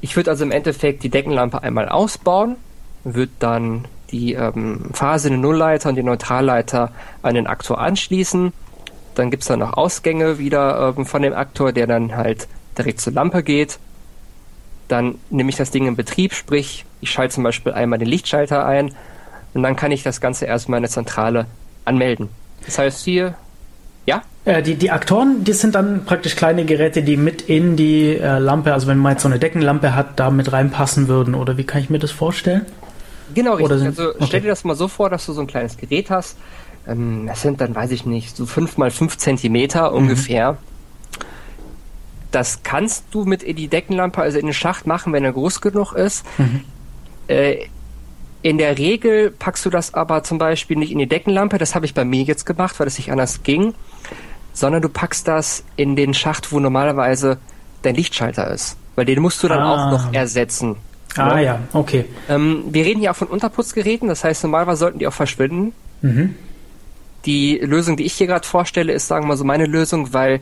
Ich würde also im Endeffekt die Deckenlampe einmal ausbauen, würde dann die ähm, Phase, den Nullleiter und den Neutralleiter an den Aktor anschließen. Dann gibt es dann noch Ausgänge wieder ähm, von dem Aktor, der dann halt direkt zur Lampe geht. Dann nehme ich das Ding in Betrieb, sprich, ich schalte zum Beispiel einmal den Lichtschalter ein und dann kann ich das Ganze erstmal in der Zentrale anmelden. Das heißt hier ja? Äh, die, die Aktoren, die sind dann praktisch kleine Geräte, die mit in die äh, Lampe, also wenn man jetzt so eine Deckenlampe hat, da mit reinpassen würden. Oder wie kann ich mir das vorstellen? Genau, richtig. Sind, also okay. stell dir das mal so vor, dass du so ein kleines Gerät hast. Ähm, das sind dann, weiß ich nicht, so fünf mal fünf Zentimeter mhm. ungefähr. Das kannst du mit in die Deckenlampe, also in den Schacht machen, wenn er groß genug ist. Mhm. Äh, in der Regel packst du das aber zum Beispiel nicht in die Deckenlampe, das habe ich bei mir jetzt gemacht, weil es nicht anders ging sondern du packst das in den Schacht, wo normalerweise dein Lichtschalter ist. Weil den musst du dann ah. auch noch ersetzen. Ah ne? ja, okay. Ähm, wir reden hier auch von Unterputzgeräten, das heißt normalerweise sollten die auch verschwinden. Mhm. Die Lösung, die ich hier gerade vorstelle, ist, sagen wir mal so, meine Lösung, weil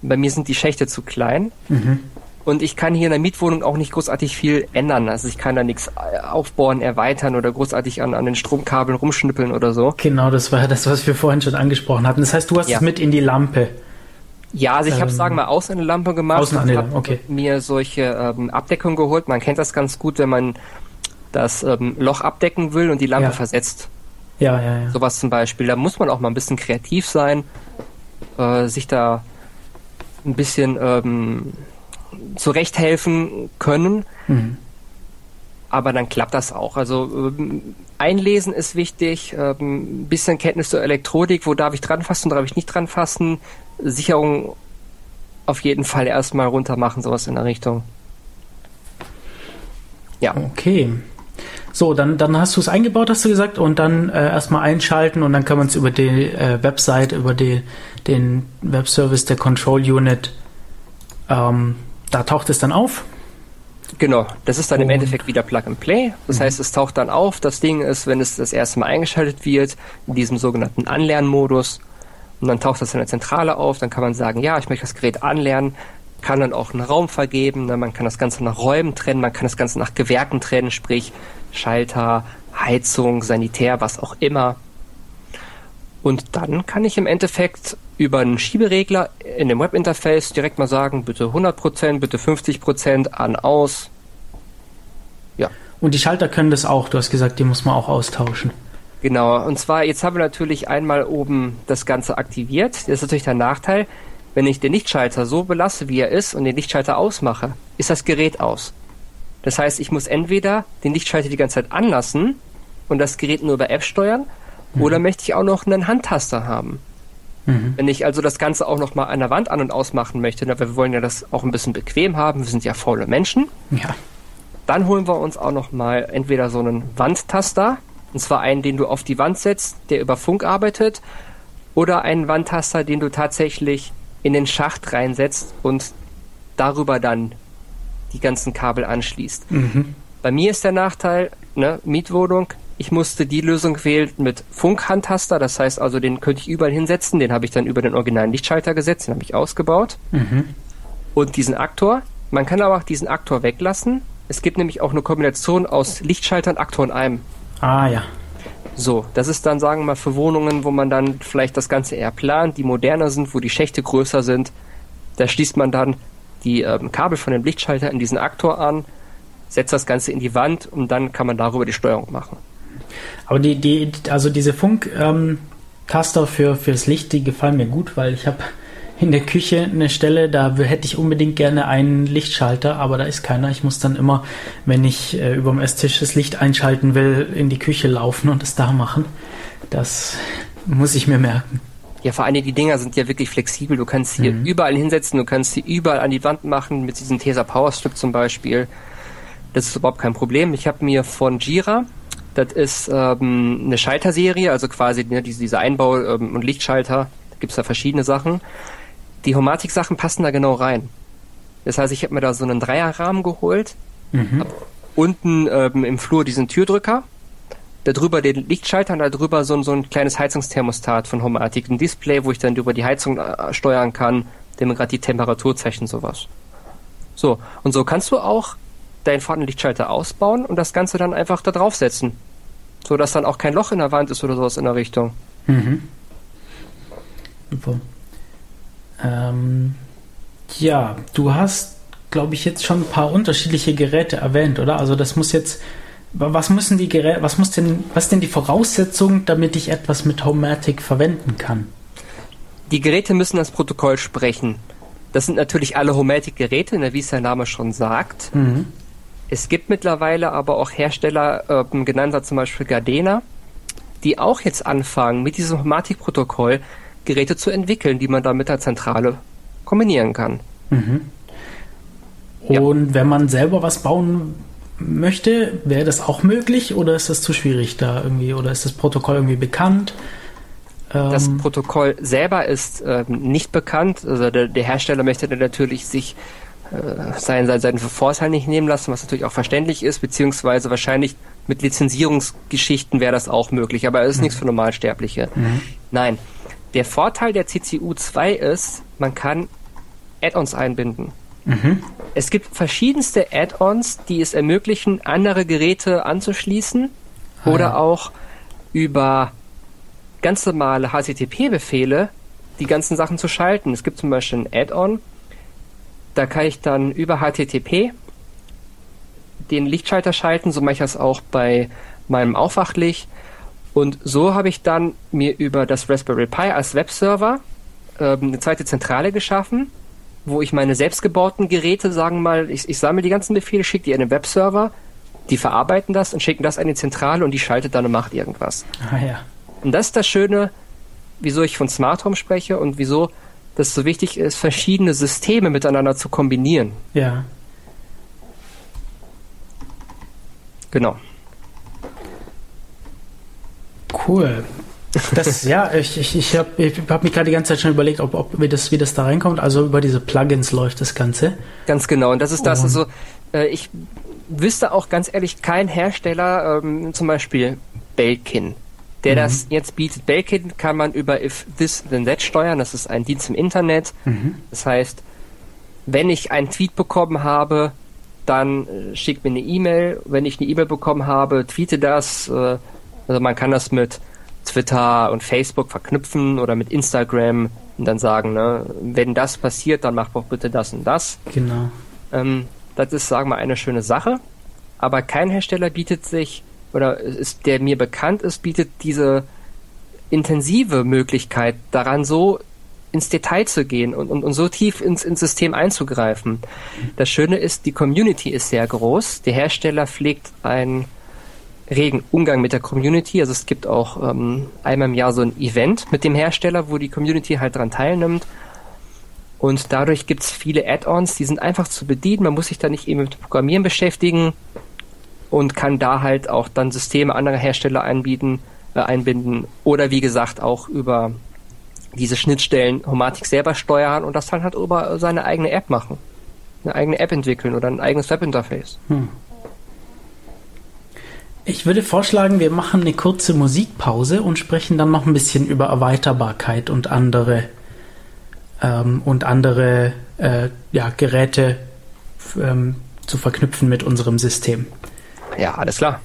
bei mir sind die Schächte zu klein. Mhm. Und ich kann hier in der Mietwohnung auch nicht großartig viel ändern. Also ich kann da nichts aufbauen, erweitern oder großartig an, an den Stromkabeln rumschnippeln oder so. Genau, das war das, was wir vorhin schon angesprochen hatten. Das heißt, du hast ja. es mit in die Lampe. Ja, also ich ähm, habe sagen wir außen eine Lampe gemacht. Außen eine Lampe, okay. mir solche ähm, Abdeckungen geholt. Man kennt das ganz gut, wenn man das ähm, Loch abdecken will und die Lampe ja. versetzt. Ja, ja, ja. Sowas zum Beispiel. Da muss man auch mal ein bisschen kreativ sein, äh, sich da ein bisschen ähm, zurechthelfen können. Mhm. Aber dann klappt das auch. Also ähm, einlesen ist wichtig, ein ähm, bisschen Kenntnis zur Elektronik, wo darf ich dran fassen, wo darf ich nicht dran fassen. Sicherung auf jeden Fall erstmal runter machen, sowas in der Richtung. Ja. Okay. So, dann, dann hast du es eingebaut, hast du gesagt, und dann äh, erstmal einschalten und dann kann man es über die äh, Website, über die, den Webservice der Control Unit ähm, da taucht es dann auf. Genau, das ist dann im Endeffekt wieder Plug and Play. Das mhm. heißt, es taucht dann auf. Das Ding ist, wenn es das erste Mal eingeschaltet wird, in diesem sogenannten Anlernmodus, und dann taucht das in der Zentrale auf, dann kann man sagen, ja, ich möchte das Gerät anlernen, kann dann auch einen Raum vergeben, ne? man kann das Ganze nach Räumen trennen, man kann das Ganze nach Gewerken trennen, sprich Schalter, Heizung, Sanitär, was auch immer. Und dann kann ich im Endeffekt über einen Schieberegler in dem Webinterface direkt mal sagen, bitte 100%, bitte 50% an, aus. Ja. Und die Schalter können das auch, du hast gesagt, die muss man auch austauschen. Genau, und zwar, jetzt haben wir natürlich einmal oben das Ganze aktiviert. Das ist natürlich der Nachteil, wenn ich den Lichtschalter so belasse, wie er ist, und den Lichtschalter ausmache, ist das Gerät aus. Das heißt, ich muss entweder den Lichtschalter die ganze Zeit anlassen und das Gerät nur über App steuern, mhm. oder möchte ich auch noch einen Handtaster haben. Mhm. Wenn ich also das Ganze auch noch mal an der Wand an- und ausmachen möchte, na, wir wollen ja das auch ein bisschen bequem haben, wir sind ja faule Menschen. Ja. Dann holen wir uns auch noch mal entweder so einen Wandtaster, und zwar einen, den du auf die Wand setzt, der über Funk arbeitet, oder einen Wandtaster, den du tatsächlich in den Schacht reinsetzt und darüber dann die ganzen Kabel anschließt. Mhm. Bei mir ist der Nachteil, ne, Mietwohnung, ich musste die Lösung wählen mit Funkhandtaster, das heißt also, den könnte ich überall hinsetzen, den habe ich dann über den originalen Lichtschalter gesetzt, den habe ich ausgebaut. Mhm. Und diesen Aktor, man kann aber auch diesen Aktor weglassen. Es gibt nämlich auch eine Kombination aus Lichtschalter und Aktor in einem. Ah ja. So, das ist dann, sagen wir mal, für Wohnungen, wo man dann vielleicht das Ganze eher plant, die moderner sind, wo die Schächte größer sind. Da schließt man dann die ähm, Kabel von dem Lichtschalter in diesen Aktor an, setzt das Ganze in die Wand und dann kann man darüber die Steuerung machen. Aber die, die, also diese Funktaster ähm, für fürs Licht, die gefallen mir gut, weil ich habe in der Küche eine Stelle, da hätte ich unbedingt gerne einen Lichtschalter, aber da ist keiner. Ich muss dann immer, wenn ich äh, über dem Esstisch das Licht einschalten will, in die Küche laufen und es da machen. Das muss ich mir merken. Ja, vor allem die Dinger sind ja wirklich flexibel. Du kannst sie mhm. überall hinsetzen, du kannst sie überall an die Wand machen, mit diesem Tesa Power Strip zum Beispiel. Das ist überhaupt kein Problem. Ich habe mir von Jira, das ist ähm, eine Schalterserie, also quasi ne, diese, diese Einbau- ähm, und Lichtschalter, da gibt's da verschiedene Sachen. Die Homatik-Sachen passen da genau rein. Das heißt, ich habe mir da so einen Dreierrahmen geholt, mhm. unten ähm, im Flur diesen Türdrücker, da drüber den Lichtschalter und da drüber so, so ein kleines Heizungsthermostat von Homatic, ein Display, wo ich dann über die Heizung äh, steuern kann, dem gerade die Temperaturzeichen sowas. So, und so kannst du auch deinen vorhandenen Lichtschalter ausbauen und das Ganze dann einfach da draufsetzen. So dass dann auch kein Loch in der Wand ist oder sowas in der Richtung. Mhm. Super. Ähm, ja, du hast, glaube ich, jetzt schon ein paar unterschiedliche Geräte erwähnt, oder? Also das muss jetzt, was müssen die Geräte, was muss denn, was denn die Voraussetzung, damit ich etwas mit Homematic verwenden kann? Die Geräte müssen das Protokoll sprechen. Das sind natürlich alle Homematic-Geräte, ne, wie es der Name schon sagt. Mhm. Es gibt mittlerweile aber auch Hersteller, äh, genannt hat zum Beispiel Gardena, die auch jetzt anfangen, mit diesem Homematic-Protokoll Geräte zu entwickeln, die man da mit der Zentrale kombinieren kann. Mhm. Und ja. wenn man selber was bauen möchte, wäre das auch möglich oder ist das zu schwierig da irgendwie oder ist das Protokoll irgendwie bekannt? Das ähm, Protokoll selber ist ähm, nicht bekannt. Also der, der Hersteller möchte natürlich sich äh, seinen, seinen, seinen Vorteil nicht nehmen lassen, was natürlich auch verständlich ist, beziehungsweise wahrscheinlich mit Lizenzierungsgeschichten wäre das auch möglich, aber es ist mhm. nichts für Normalsterbliche. Mhm. Nein, der Vorteil der CCU2 ist, man kann Add-ons einbinden. Mhm. Es gibt verschiedenste Add-ons, die es ermöglichen, andere Geräte anzuschließen ah, oder ja. auch über ganz normale HTTP-Befehle die ganzen Sachen zu schalten. Es gibt zum Beispiel ein Add-on, da kann ich dann über HTTP den Lichtschalter schalten, so mache ich das auch bei meinem Aufwachlicht. Und so habe ich dann mir über das Raspberry Pi als Webserver ähm, eine zweite Zentrale geschaffen, wo ich meine selbstgebauten Geräte, sagen wir mal, ich, ich sammle die ganzen Befehle, schicke die an den Webserver, die verarbeiten das und schicken das an die Zentrale und die schaltet dann und macht irgendwas. Ah ja. Und das ist das Schöne, wieso ich von Smart Home spreche und wieso das so wichtig ist, verschiedene Systeme miteinander zu kombinieren. Ja. Genau. Cool. Das, ja, ich, ich, ich habe ich hab mich gerade die ganze Zeit schon überlegt, ob, ob wie, das, wie das da reinkommt. Also über diese Plugins läuft das Ganze. Ganz genau. Und das ist das. Also äh, ich wüsste auch ganz ehrlich kein Hersteller, ähm, zum Beispiel Belkin, der mhm. das jetzt bietet. Belkin kann man über If This Then That steuern. Das ist ein Dienst im Internet. Mhm. Das heißt, wenn ich einen Tweet bekommen habe, dann äh, schickt mir eine E-Mail. Wenn ich eine E-Mail bekommen habe, tweete das. Äh, also man kann das mit Twitter und Facebook verknüpfen oder mit Instagram und dann sagen, ne, wenn das passiert, dann mach doch bitte das und das. Genau. Ähm, das ist, sagen wir, eine schöne Sache. Aber kein Hersteller bietet sich, oder ist, der mir bekannt ist, bietet diese intensive Möglichkeit, daran so ins Detail zu gehen und, und, und so tief ins, ins System einzugreifen. Das Schöne ist, die Community ist sehr groß. Der Hersteller pflegt ein regen Umgang mit der Community. Also es gibt auch ähm, einmal im Jahr so ein Event mit dem Hersteller, wo die Community halt dran teilnimmt. Und dadurch gibt es viele Add-ons, die sind einfach zu bedienen. Man muss sich da nicht eben mit Programmieren beschäftigen und kann da halt auch dann Systeme anderer Hersteller einbieten, äh, einbinden oder wie gesagt auch über diese Schnittstellen Homatic selber steuern und das dann halt über seine eigene App machen. Eine eigene App entwickeln oder ein eigenes Webinterface. Hm. Ich würde vorschlagen, wir machen eine kurze Musikpause und sprechen dann noch ein bisschen über Erweiterbarkeit und andere ähm, und andere äh, ja, Geräte ähm, zu verknüpfen mit unserem System. Ja, alles klar.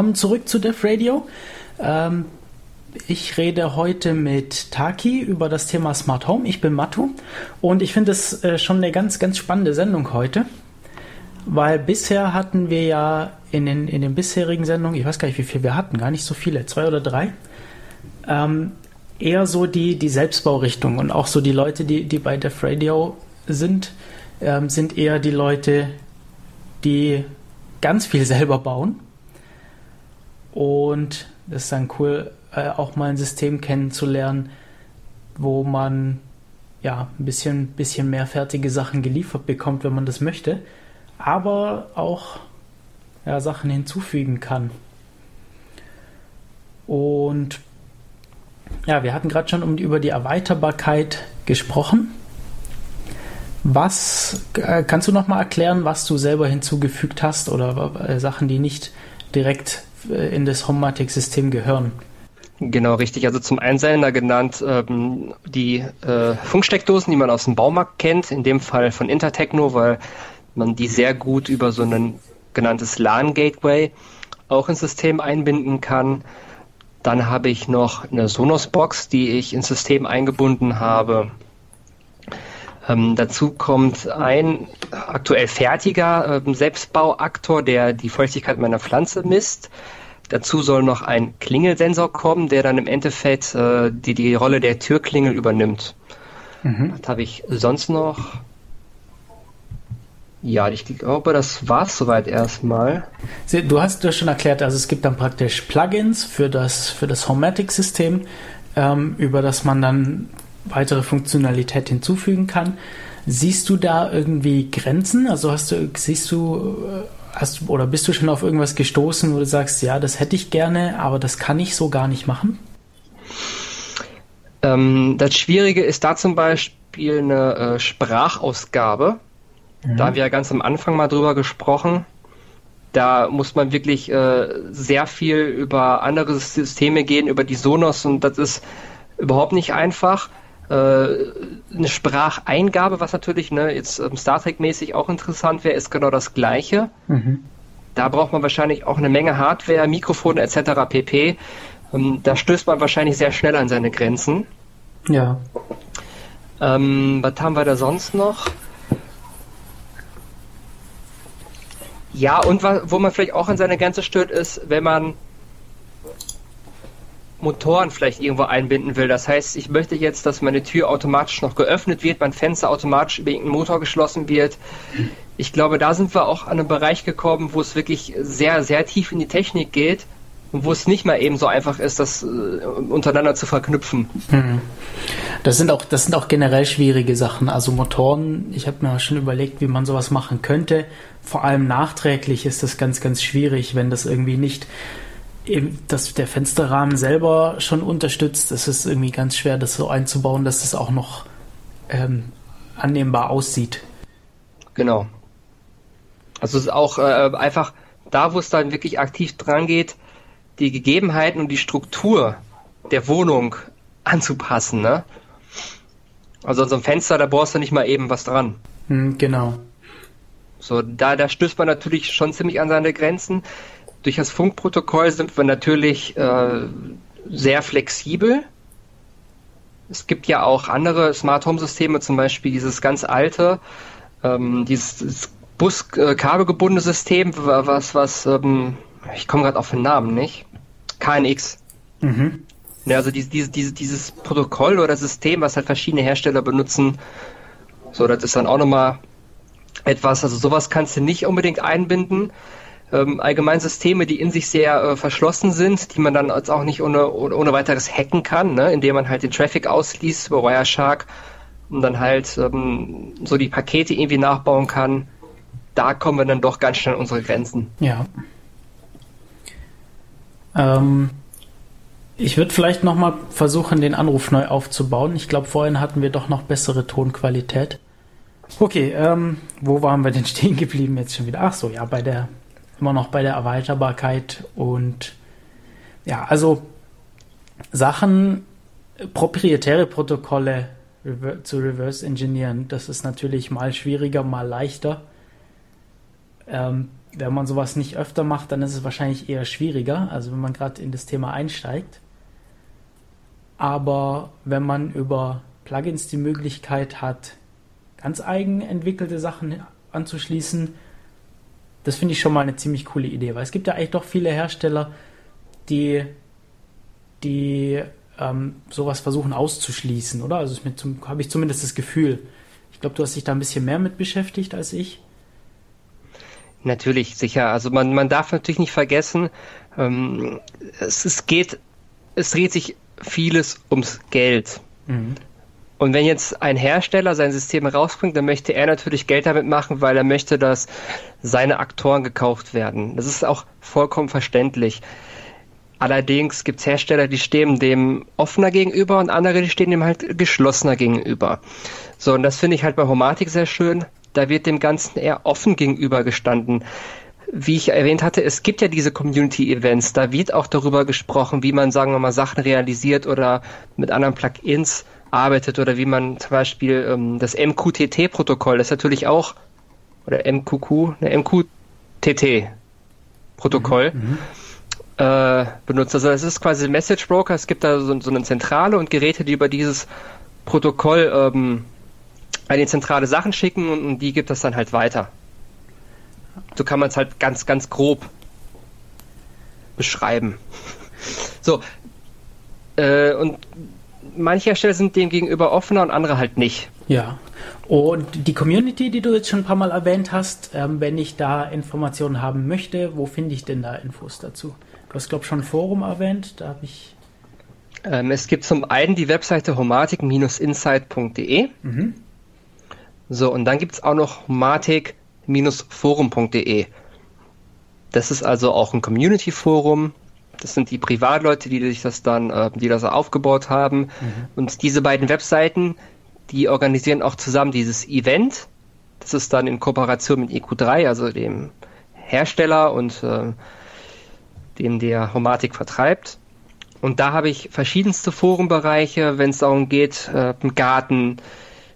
Willkommen zurück zu Def Radio. Ähm, ich rede heute mit Taki über das Thema Smart Home. Ich bin Matu und ich finde es äh, schon eine ganz, ganz spannende Sendung heute, weil bisher hatten wir ja in den, in den bisherigen Sendungen, ich weiß gar nicht, wie viel wir hatten, gar nicht so viele, zwei oder drei, ähm, eher so die, die Selbstbaurichtung und auch so die Leute, die, die bei Def Radio sind, ähm, sind eher die Leute, die ganz viel selber bauen. Und das ist dann cool, äh, auch mal ein System kennenzulernen, wo man ja ein bisschen, bisschen mehr fertige Sachen geliefert bekommt, wenn man das möchte, aber auch ja, Sachen hinzufügen kann. Und ja, wir hatten gerade schon über die Erweiterbarkeit gesprochen. Was äh, kannst du noch mal erklären, was du selber hinzugefügt hast oder äh, Sachen, die nicht direkt in das Homematic-System gehören? Genau, richtig. Also zum Einsender genannt ähm, die äh, Funksteckdosen, die man aus dem Baumarkt kennt, in dem Fall von Intertechno, weil man die sehr gut über so ein genanntes LAN-Gateway auch ins System einbinden kann. Dann habe ich noch eine Sonos-Box, die ich ins System eingebunden habe. Ähm, dazu kommt ein aktuell fertiger ähm, Selbstbauaktor, der die Feuchtigkeit meiner Pflanze misst. Dazu soll noch ein Klingelsensor kommen, der dann im Endeffekt äh, die, die Rolle der Türklingel übernimmt. Mhm. Was habe ich sonst noch? Ja, ich glaube, das war's soweit erstmal. Du hast das schon erklärt, also es gibt dann praktisch Plugins für das, für das Homematic-System, ähm, über das man dann weitere Funktionalität hinzufügen kann. Siehst du da irgendwie Grenzen? Also hast du, siehst du, äh, hast oder bist du schon auf irgendwas gestoßen, wo du sagst, ja, das hätte ich gerne, aber das kann ich so gar nicht machen? Ähm, das Schwierige ist da zum Beispiel eine äh, Sprachausgabe. Mhm. Da haben wir ja ganz am Anfang mal drüber gesprochen. Da muss man wirklich äh, sehr viel über andere Systeme gehen, über die Sonos und das ist überhaupt nicht einfach. Äh, eine Spracheingabe, was natürlich ne, jetzt ähm, Star Trek-mäßig auch interessant wäre, ist genau das Gleiche. Mhm. Da braucht man wahrscheinlich auch eine Menge Hardware, Mikrofone etc. pp. Ähm, da stößt man wahrscheinlich sehr schnell an seine Grenzen. Ja. Ähm, was haben wir da sonst noch? Ja, und wo man vielleicht auch an seine Grenze stört, ist, wenn man Motoren vielleicht irgendwo einbinden will. Das heißt, ich möchte jetzt, dass meine Tür automatisch noch geöffnet wird, mein Fenster automatisch über irgendeinen Motor geschlossen wird. Ich glaube, da sind wir auch an einen Bereich gekommen, wo es wirklich sehr, sehr tief in die Technik geht und wo es nicht mal eben so einfach ist, das äh, untereinander zu verknüpfen. Hm. Das sind auch, das sind auch generell schwierige Sachen. Also Motoren, ich habe mir schon überlegt, wie man sowas machen könnte. Vor allem nachträglich ist das ganz, ganz schwierig, wenn das irgendwie nicht dass der Fensterrahmen selber schon unterstützt. Es ist irgendwie ganz schwer, das so einzubauen, dass es auch noch ähm, annehmbar aussieht. Genau. Also es ist auch äh, einfach da, wo es dann wirklich aktiv dran geht, die Gegebenheiten und die Struktur der Wohnung anzupassen. Ne? Also an so einem Fenster, da brauchst du nicht mal eben was dran. Hm, genau. So, da, da stößt man natürlich schon ziemlich an seine Grenzen. Durch das Funkprotokoll sind wir natürlich äh, sehr flexibel. Es gibt ja auch andere Smart Home Systeme, zum Beispiel dieses ganz alte, ähm, dieses Bus-kabelgebundene System, was, was, ähm, ich komme gerade auf den Namen nicht, KNX. Mhm. Ja, also diese, diese, diese, dieses Protokoll oder System, was halt verschiedene Hersteller benutzen, so, das ist dann auch nochmal etwas, also sowas kannst du nicht unbedingt einbinden ähm, allgemein Systeme, die in sich sehr äh, verschlossen sind, die man dann jetzt auch nicht ohne, ohne, ohne weiteres hacken kann, ne? indem man halt den Traffic ausliest über Wireshark und dann halt ähm, so die Pakete irgendwie nachbauen kann. Da kommen wir dann doch ganz schnell an unsere Grenzen. Ja. Ähm, ich würde vielleicht nochmal versuchen, den Anruf neu aufzubauen. Ich glaube, vorhin hatten wir doch noch bessere Tonqualität. Okay, ähm, wo waren wir denn stehen geblieben jetzt schon wieder? Ach so, ja, bei der immer noch bei der Erweiterbarkeit und ja, also Sachen, proprietäre Protokolle zu reverse engineeren, das ist natürlich mal schwieriger, mal leichter. Ähm, wenn man sowas nicht öfter macht, dann ist es wahrscheinlich eher schwieriger, also wenn man gerade in das Thema einsteigt. Aber wenn man über Plugins die Möglichkeit hat, ganz eigen entwickelte Sachen anzuschließen, das finde ich schon mal eine ziemlich coole Idee, weil es gibt ja eigentlich doch viele Hersteller, die, die ähm, sowas versuchen auszuschließen, oder? Also habe ich zumindest das Gefühl. Ich glaube, du hast dich da ein bisschen mehr mit beschäftigt als ich. Natürlich, sicher. Also man, man darf natürlich nicht vergessen, ähm, es, es geht, es dreht sich vieles ums Geld. Mhm. Und wenn jetzt ein Hersteller sein System rausbringt, dann möchte er natürlich Geld damit machen, weil er möchte, dass seine Aktoren gekauft werden. Das ist auch vollkommen verständlich. Allerdings gibt es Hersteller, die stehen dem offener gegenüber und andere, die stehen dem halt geschlossener gegenüber. So, und das finde ich halt bei Homatic sehr schön. Da wird dem Ganzen eher offen gegenüber gestanden. Wie ich erwähnt hatte, es gibt ja diese Community-Events. Da wird auch darüber gesprochen, wie man, sagen wir mal, Sachen realisiert oder mit anderen Plugins arbeitet oder wie man zum Beispiel ähm, das MQTT-Protokoll, das ist natürlich auch, oder MQQ, ne, MQTT-Protokoll mhm, mhm, äh, benutzt. Also es ist quasi ein Message Broker, es gibt da so, so, eine Zentrale und Geräte, die über dieses Protokoll ähm, an die zentrale Sachen schicken und, und die gibt das dann halt weiter. So kann man es halt ganz, ganz grob beschreiben. So, äh, und manche Hersteller sind dem gegenüber offener und andere halt nicht. Ja. Und die Community, die du jetzt schon ein paar Mal erwähnt hast, ähm, wenn ich da Informationen haben möchte, wo finde ich denn da Infos dazu? Du hast, glaube ich, schon ein Forum erwähnt, da habe ich. Ähm, es gibt zum einen die Webseite homatic-insight.de. Mhm. So, und dann gibt es auch noch homatic-forum.de. Das ist also auch ein Community-Forum, das sind die Privatleute, die sich das dann, äh, die das aufgebaut haben. Mhm. Und diese beiden Webseiten, die organisieren auch zusammen dieses Event. Das ist dann in Kooperation mit EQ3, also dem Hersteller und äh, dem der Homatik vertreibt. Und da habe ich verschiedenste Forenbereiche, wenn es darum geht, äh, im Garten.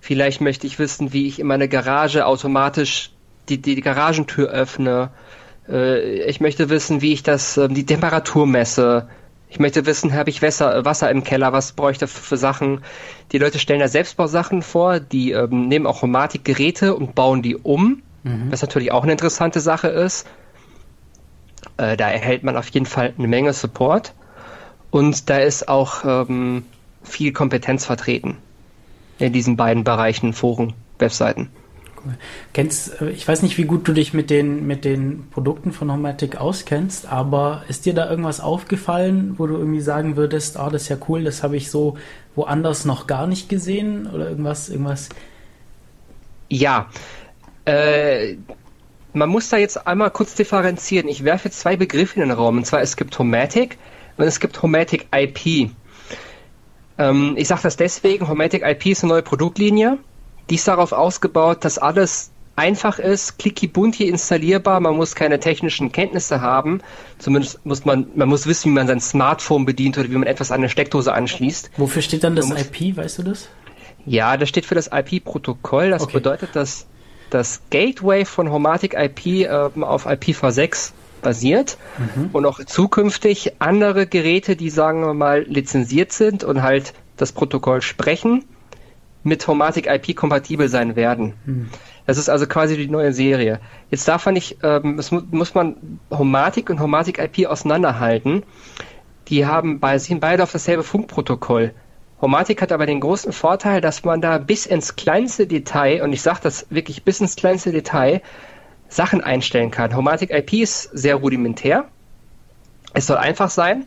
Vielleicht möchte ich wissen, wie ich in meine Garage automatisch die, die, Garagentür öffne ich möchte wissen, wie ich das, äh, die Temperatur messe. Ich möchte wissen, habe ich Wasser, Wasser im Keller, was bräuchte für, für Sachen. Die Leute stellen da Selbstbausachen vor, die ähm, nehmen auch Homatic-Geräte und bauen die um, mhm. was natürlich auch eine interessante Sache ist. Äh, da erhält man auf jeden Fall eine Menge Support und da ist auch ähm, viel Kompetenz vertreten in diesen beiden Bereichen, Foren, Webseiten. Kennst, äh, ich weiß nicht, wie gut du dich mit den, mit den Produkten von Homatic auskennst, aber ist dir da irgendwas aufgefallen, wo du irgendwie sagen würdest, ah, das ist ja cool, das habe ich so woanders noch gar nicht gesehen oder irgendwas, irgendwas? Ja, äh, man muss da jetzt einmal kurz differenzieren. Ich werfe jetzt zwei Begriffe in den Raum, und zwar es gibt Homatic und es gibt Homatic IP. Ähm, ich sage das deswegen, Homatic IP ist eine neue Produktlinie die ist darauf ausgebaut, dass alles einfach ist, clicky bunti installierbar, man muss keine technischen Kenntnisse haben. Zumindest muss man, man muss wissen, wie man sein Smartphone bedient oder wie man etwas an eine Steckdose anschließt. Wofür steht dann das IP, weißt du das? Ja, das steht für das IP-Protokoll. Das okay. bedeutet, dass das Gateway von Homatic IP äh, auf IPv6 basiert mhm. und auch zukünftig andere Geräte, die sagen wir mal lizenziert sind und halt das Protokoll sprechen, mit Homatic IP kompatibel sein werden. Hm. Das ist also quasi die neue Serie. Jetzt darf man nicht, ähm, es mu muss man Homatic und Homatic IP auseinanderhalten. Die haben bei, sind beide auf dasselbe Funkprotokoll. Homatic hat aber den großen Vorteil, dass man da bis ins kleinste Detail, und ich sage das wirklich bis ins kleinste Detail, Sachen einstellen kann. Homatic IP ist sehr rudimentär. Es soll einfach sein.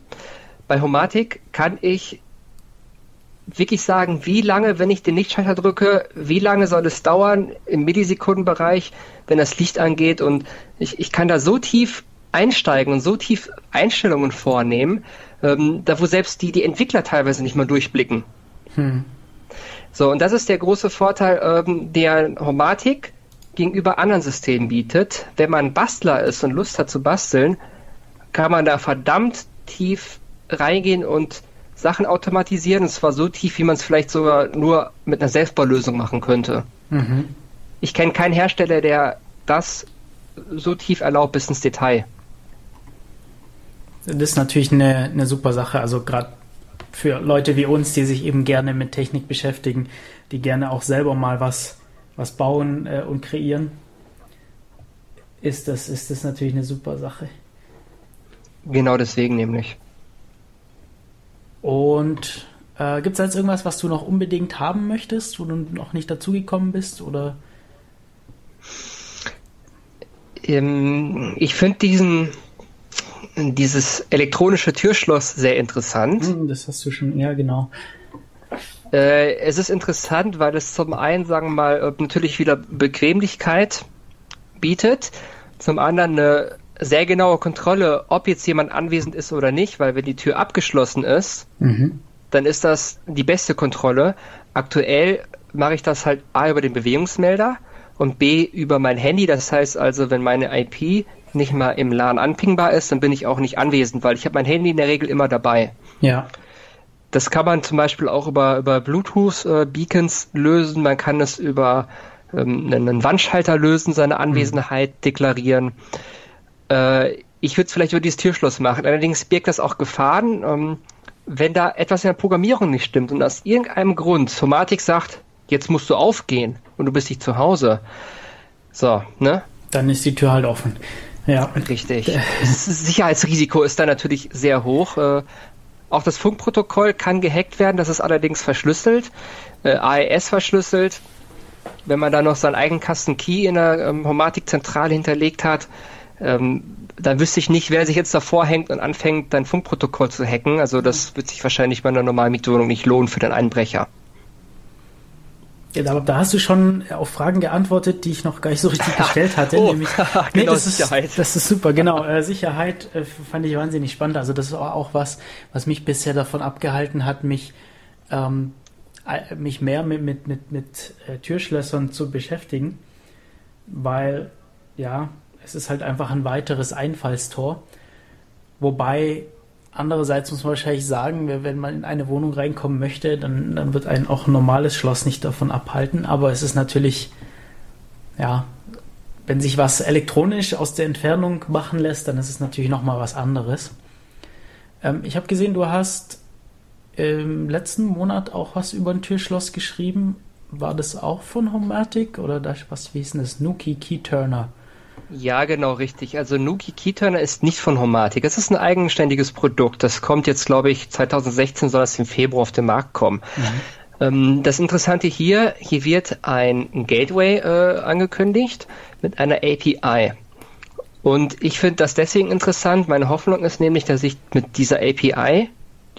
Bei Homatic kann ich wirklich sagen, wie lange, wenn ich den Lichtschalter drücke, wie lange soll es dauern im Millisekundenbereich, wenn das Licht angeht und ich, ich kann da so tief einsteigen und so tief Einstellungen vornehmen, ähm, da wo selbst die, die Entwickler teilweise nicht mal durchblicken. Hm. So, und das ist der große Vorteil, ähm, der Homatik gegenüber anderen Systemen bietet. Wenn man Bastler ist und Lust hat zu basteln, kann man da verdammt tief reingehen und Sachen automatisieren, und zwar so tief, wie man es vielleicht sogar nur mit einer Selbstbaulösung machen könnte. Mhm. Ich kenne keinen Hersteller, der das so tief erlaubt bis ins Detail. Das ist natürlich eine, eine super Sache. Also gerade für Leute wie uns, die sich eben gerne mit Technik beschäftigen, die gerne auch selber mal was, was bauen äh, und kreieren, ist das, ist das natürlich eine super Sache. Genau deswegen nämlich. Und äh, gibt es jetzt irgendwas, was du noch unbedingt haben möchtest, wo du noch nicht dazugekommen bist? Oder? Ähm, ich finde diesen dieses elektronische Türschloss sehr interessant. Hm, das hast du schon, ja genau. Äh, es ist interessant, weil es zum einen, sagen wir mal, äh, natürlich wieder Bequemlichkeit bietet, zum anderen eine sehr genaue Kontrolle, ob jetzt jemand anwesend ist oder nicht, weil wenn die Tür abgeschlossen ist, mhm. dann ist das die beste Kontrolle. Aktuell mache ich das halt A über den Bewegungsmelder und B über mein Handy. Das heißt also, wenn meine IP nicht mal im LAN anpingbar ist, dann bin ich auch nicht anwesend, weil ich habe mein Handy in der Regel immer dabei. Ja. Das kann man zum Beispiel auch über, über Bluetooth-Beacons äh, lösen. Man kann es über ähm, einen Wandschalter lösen, seine Anwesenheit mhm. deklarieren. Äh, ich würde es vielleicht über dieses Türschloss machen. Allerdings birgt das auch Gefahren, ähm, wenn da etwas in der Programmierung nicht stimmt und aus irgendeinem Grund Somatik sagt, jetzt musst du aufgehen und du bist nicht zu Hause. So, ne? Dann ist die Tür halt offen. Ja. Richtig. Das Sicherheitsrisiko ist da natürlich sehr hoch. Äh, auch das Funkprotokoll kann gehackt werden, das ist allerdings verschlüsselt, äh, AES verschlüsselt. Wenn man da noch seinen eigenen Custom Key in der ähm, Homatik-Zentrale hinterlegt hat, ähm, dann wüsste ich nicht, wer sich jetzt davor hängt und anfängt, dein Funkprotokoll zu hacken. Also das wird sich wahrscheinlich bei einer normalen Mietwohnung nicht lohnen für den Einbrecher. Ja, da, da, hast du schon auf Fragen geantwortet, die ich noch gar nicht so richtig gestellt hatte. oh, nämlich, nee, genau, das Sicherheit. Ist, das ist super, genau. Äh, Sicherheit äh, fand ich wahnsinnig spannend. Also das ist auch was, was mich bisher davon abgehalten hat, mich, ähm, mich mehr mit, mit, mit, mit äh, Türschlössern zu beschäftigen. Weil, ja, es ist halt einfach ein weiteres Einfallstor. Wobei Andererseits muss man wahrscheinlich sagen, wenn man in eine Wohnung reinkommen möchte, dann, dann wird ein auch ein normales Schloss nicht davon abhalten. Aber es ist natürlich, ja, wenn sich was elektronisch aus der Entfernung machen lässt, dann ist es natürlich nochmal was anderes. Ähm, ich habe gesehen, du hast im letzten Monat auch was über ein Türschloss geschrieben. War das auch von Homatic oder das, was, wie hieß denn das? Nuki Key Turner. Ja, genau, richtig. Also Nuki Keyturner ist nicht von Homatic. Es ist ein eigenständiges Produkt. Das kommt jetzt, glaube ich, 2016 soll es im Februar auf den Markt kommen. Mhm. Ähm, das Interessante hier, hier wird ein Gateway äh, angekündigt mit einer API. Und ich finde das deswegen interessant. Meine Hoffnung ist nämlich, dass ich mit dieser API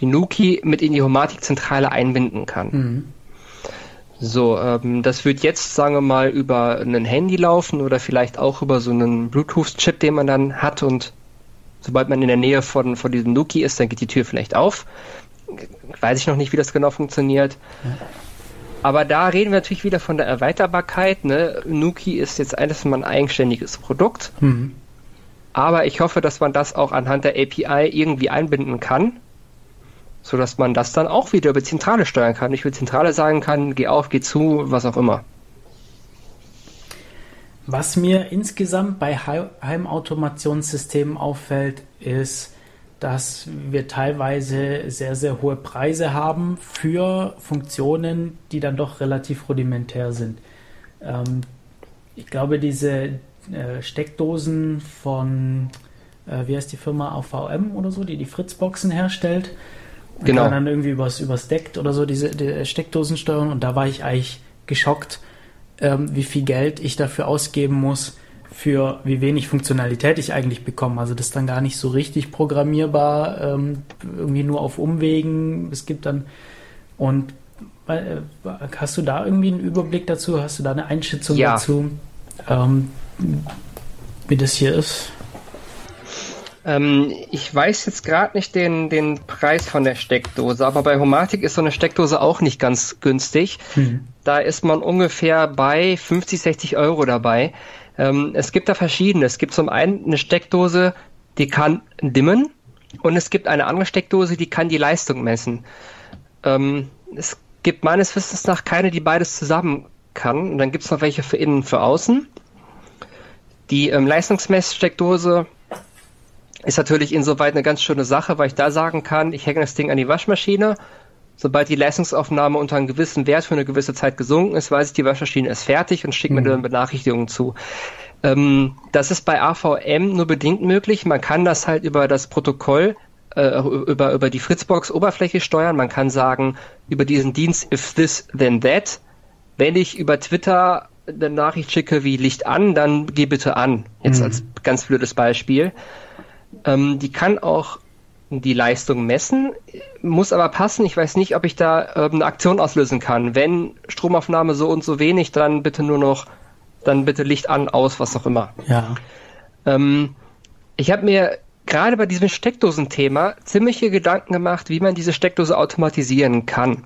die Nuki mit in die Homatic-Zentrale einbinden kann. Mhm. So, ähm, das wird jetzt, sagen wir mal, über ein Handy laufen oder vielleicht auch über so einen Bluetooth-Chip, den man dann hat und sobald man in der Nähe von, von diesem Nuki ist, dann geht die Tür vielleicht auf. Weiß ich noch nicht, wie das genau funktioniert. Aber da reden wir natürlich wieder von der Erweiterbarkeit. Ne? Nuki ist jetzt eines mal ein eigenständiges Produkt. Mhm. Aber ich hoffe, dass man das auch anhand der API irgendwie einbinden kann sodass man das dann auch wieder über Zentrale steuern kann. Ich über Zentrale sagen kann, geh auf, geh zu, was auch immer. Was mir insgesamt bei Heimautomationssystemen auffällt, ist, dass wir teilweise sehr, sehr hohe Preise haben für Funktionen, die dann doch relativ rudimentär sind. Ähm, ich glaube, diese äh, Steckdosen von, äh, wie heißt die Firma, AVM oder so, die die Fritzboxen herstellt, man genau. kann dann irgendwie übers, übers Deckt oder so diese die Steckdosen steuern und da war ich eigentlich geschockt, ähm, wie viel Geld ich dafür ausgeben muss, für wie wenig Funktionalität ich eigentlich bekomme. Also das ist dann gar nicht so richtig programmierbar, ähm, irgendwie nur auf Umwegen. Es gibt dann und äh, hast du da irgendwie einen Überblick dazu? Hast du da eine Einschätzung ja. dazu, ähm, wie das hier ist? Ähm, ich weiß jetzt gerade nicht den, den Preis von der Steckdose, aber bei Homatic ist so eine Steckdose auch nicht ganz günstig. Mhm. Da ist man ungefähr bei 50, 60 Euro dabei. Ähm, es gibt da verschiedene. Es gibt zum einen eine Steckdose, die kann dimmen und es gibt eine andere Steckdose, die kann die Leistung messen. Ähm, es gibt meines Wissens nach keine, die beides zusammen kann. Und dann gibt es noch welche für innen, für außen. Die ähm, Leistungsmesssteckdose ist natürlich insoweit eine ganz schöne Sache, weil ich da sagen kann, ich hänge das Ding an die Waschmaschine. Sobald die Leistungsaufnahme unter einem gewissen Wert für eine gewisse Zeit gesunken ist, weiß ich, die Waschmaschine ist fertig und schickt mhm. mir dann Benachrichtigungen zu. Ähm, das ist bei AVM nur bedingt möglich. Man kann das halt über das Protokoll, äh, über, über die Fritzbox Oberfläche steuern. Man kann sagen, über diesen Dienst, if this, then that. Wenn ich über Twitter eine Nachricht schicke wie Licht an, dann geh bitte an. Jetzt mhm. als ganz blödes Beispiel. Ähm, die kann auch die Leistung messen, muss aber passen. Ich weiß nicht, ob ich da äh, eine Aktion auslösen kann. Wenn Stromaufnahme so und so wenig, dann bitte nur noch, dann bitte Licht an, aus, was auch immer. Ja. Ähm, ich habe mir gerade bei diesem Steckdosenthema ziemliche Gedanken gemacht, wie man diese Steckdose automatisieren kann.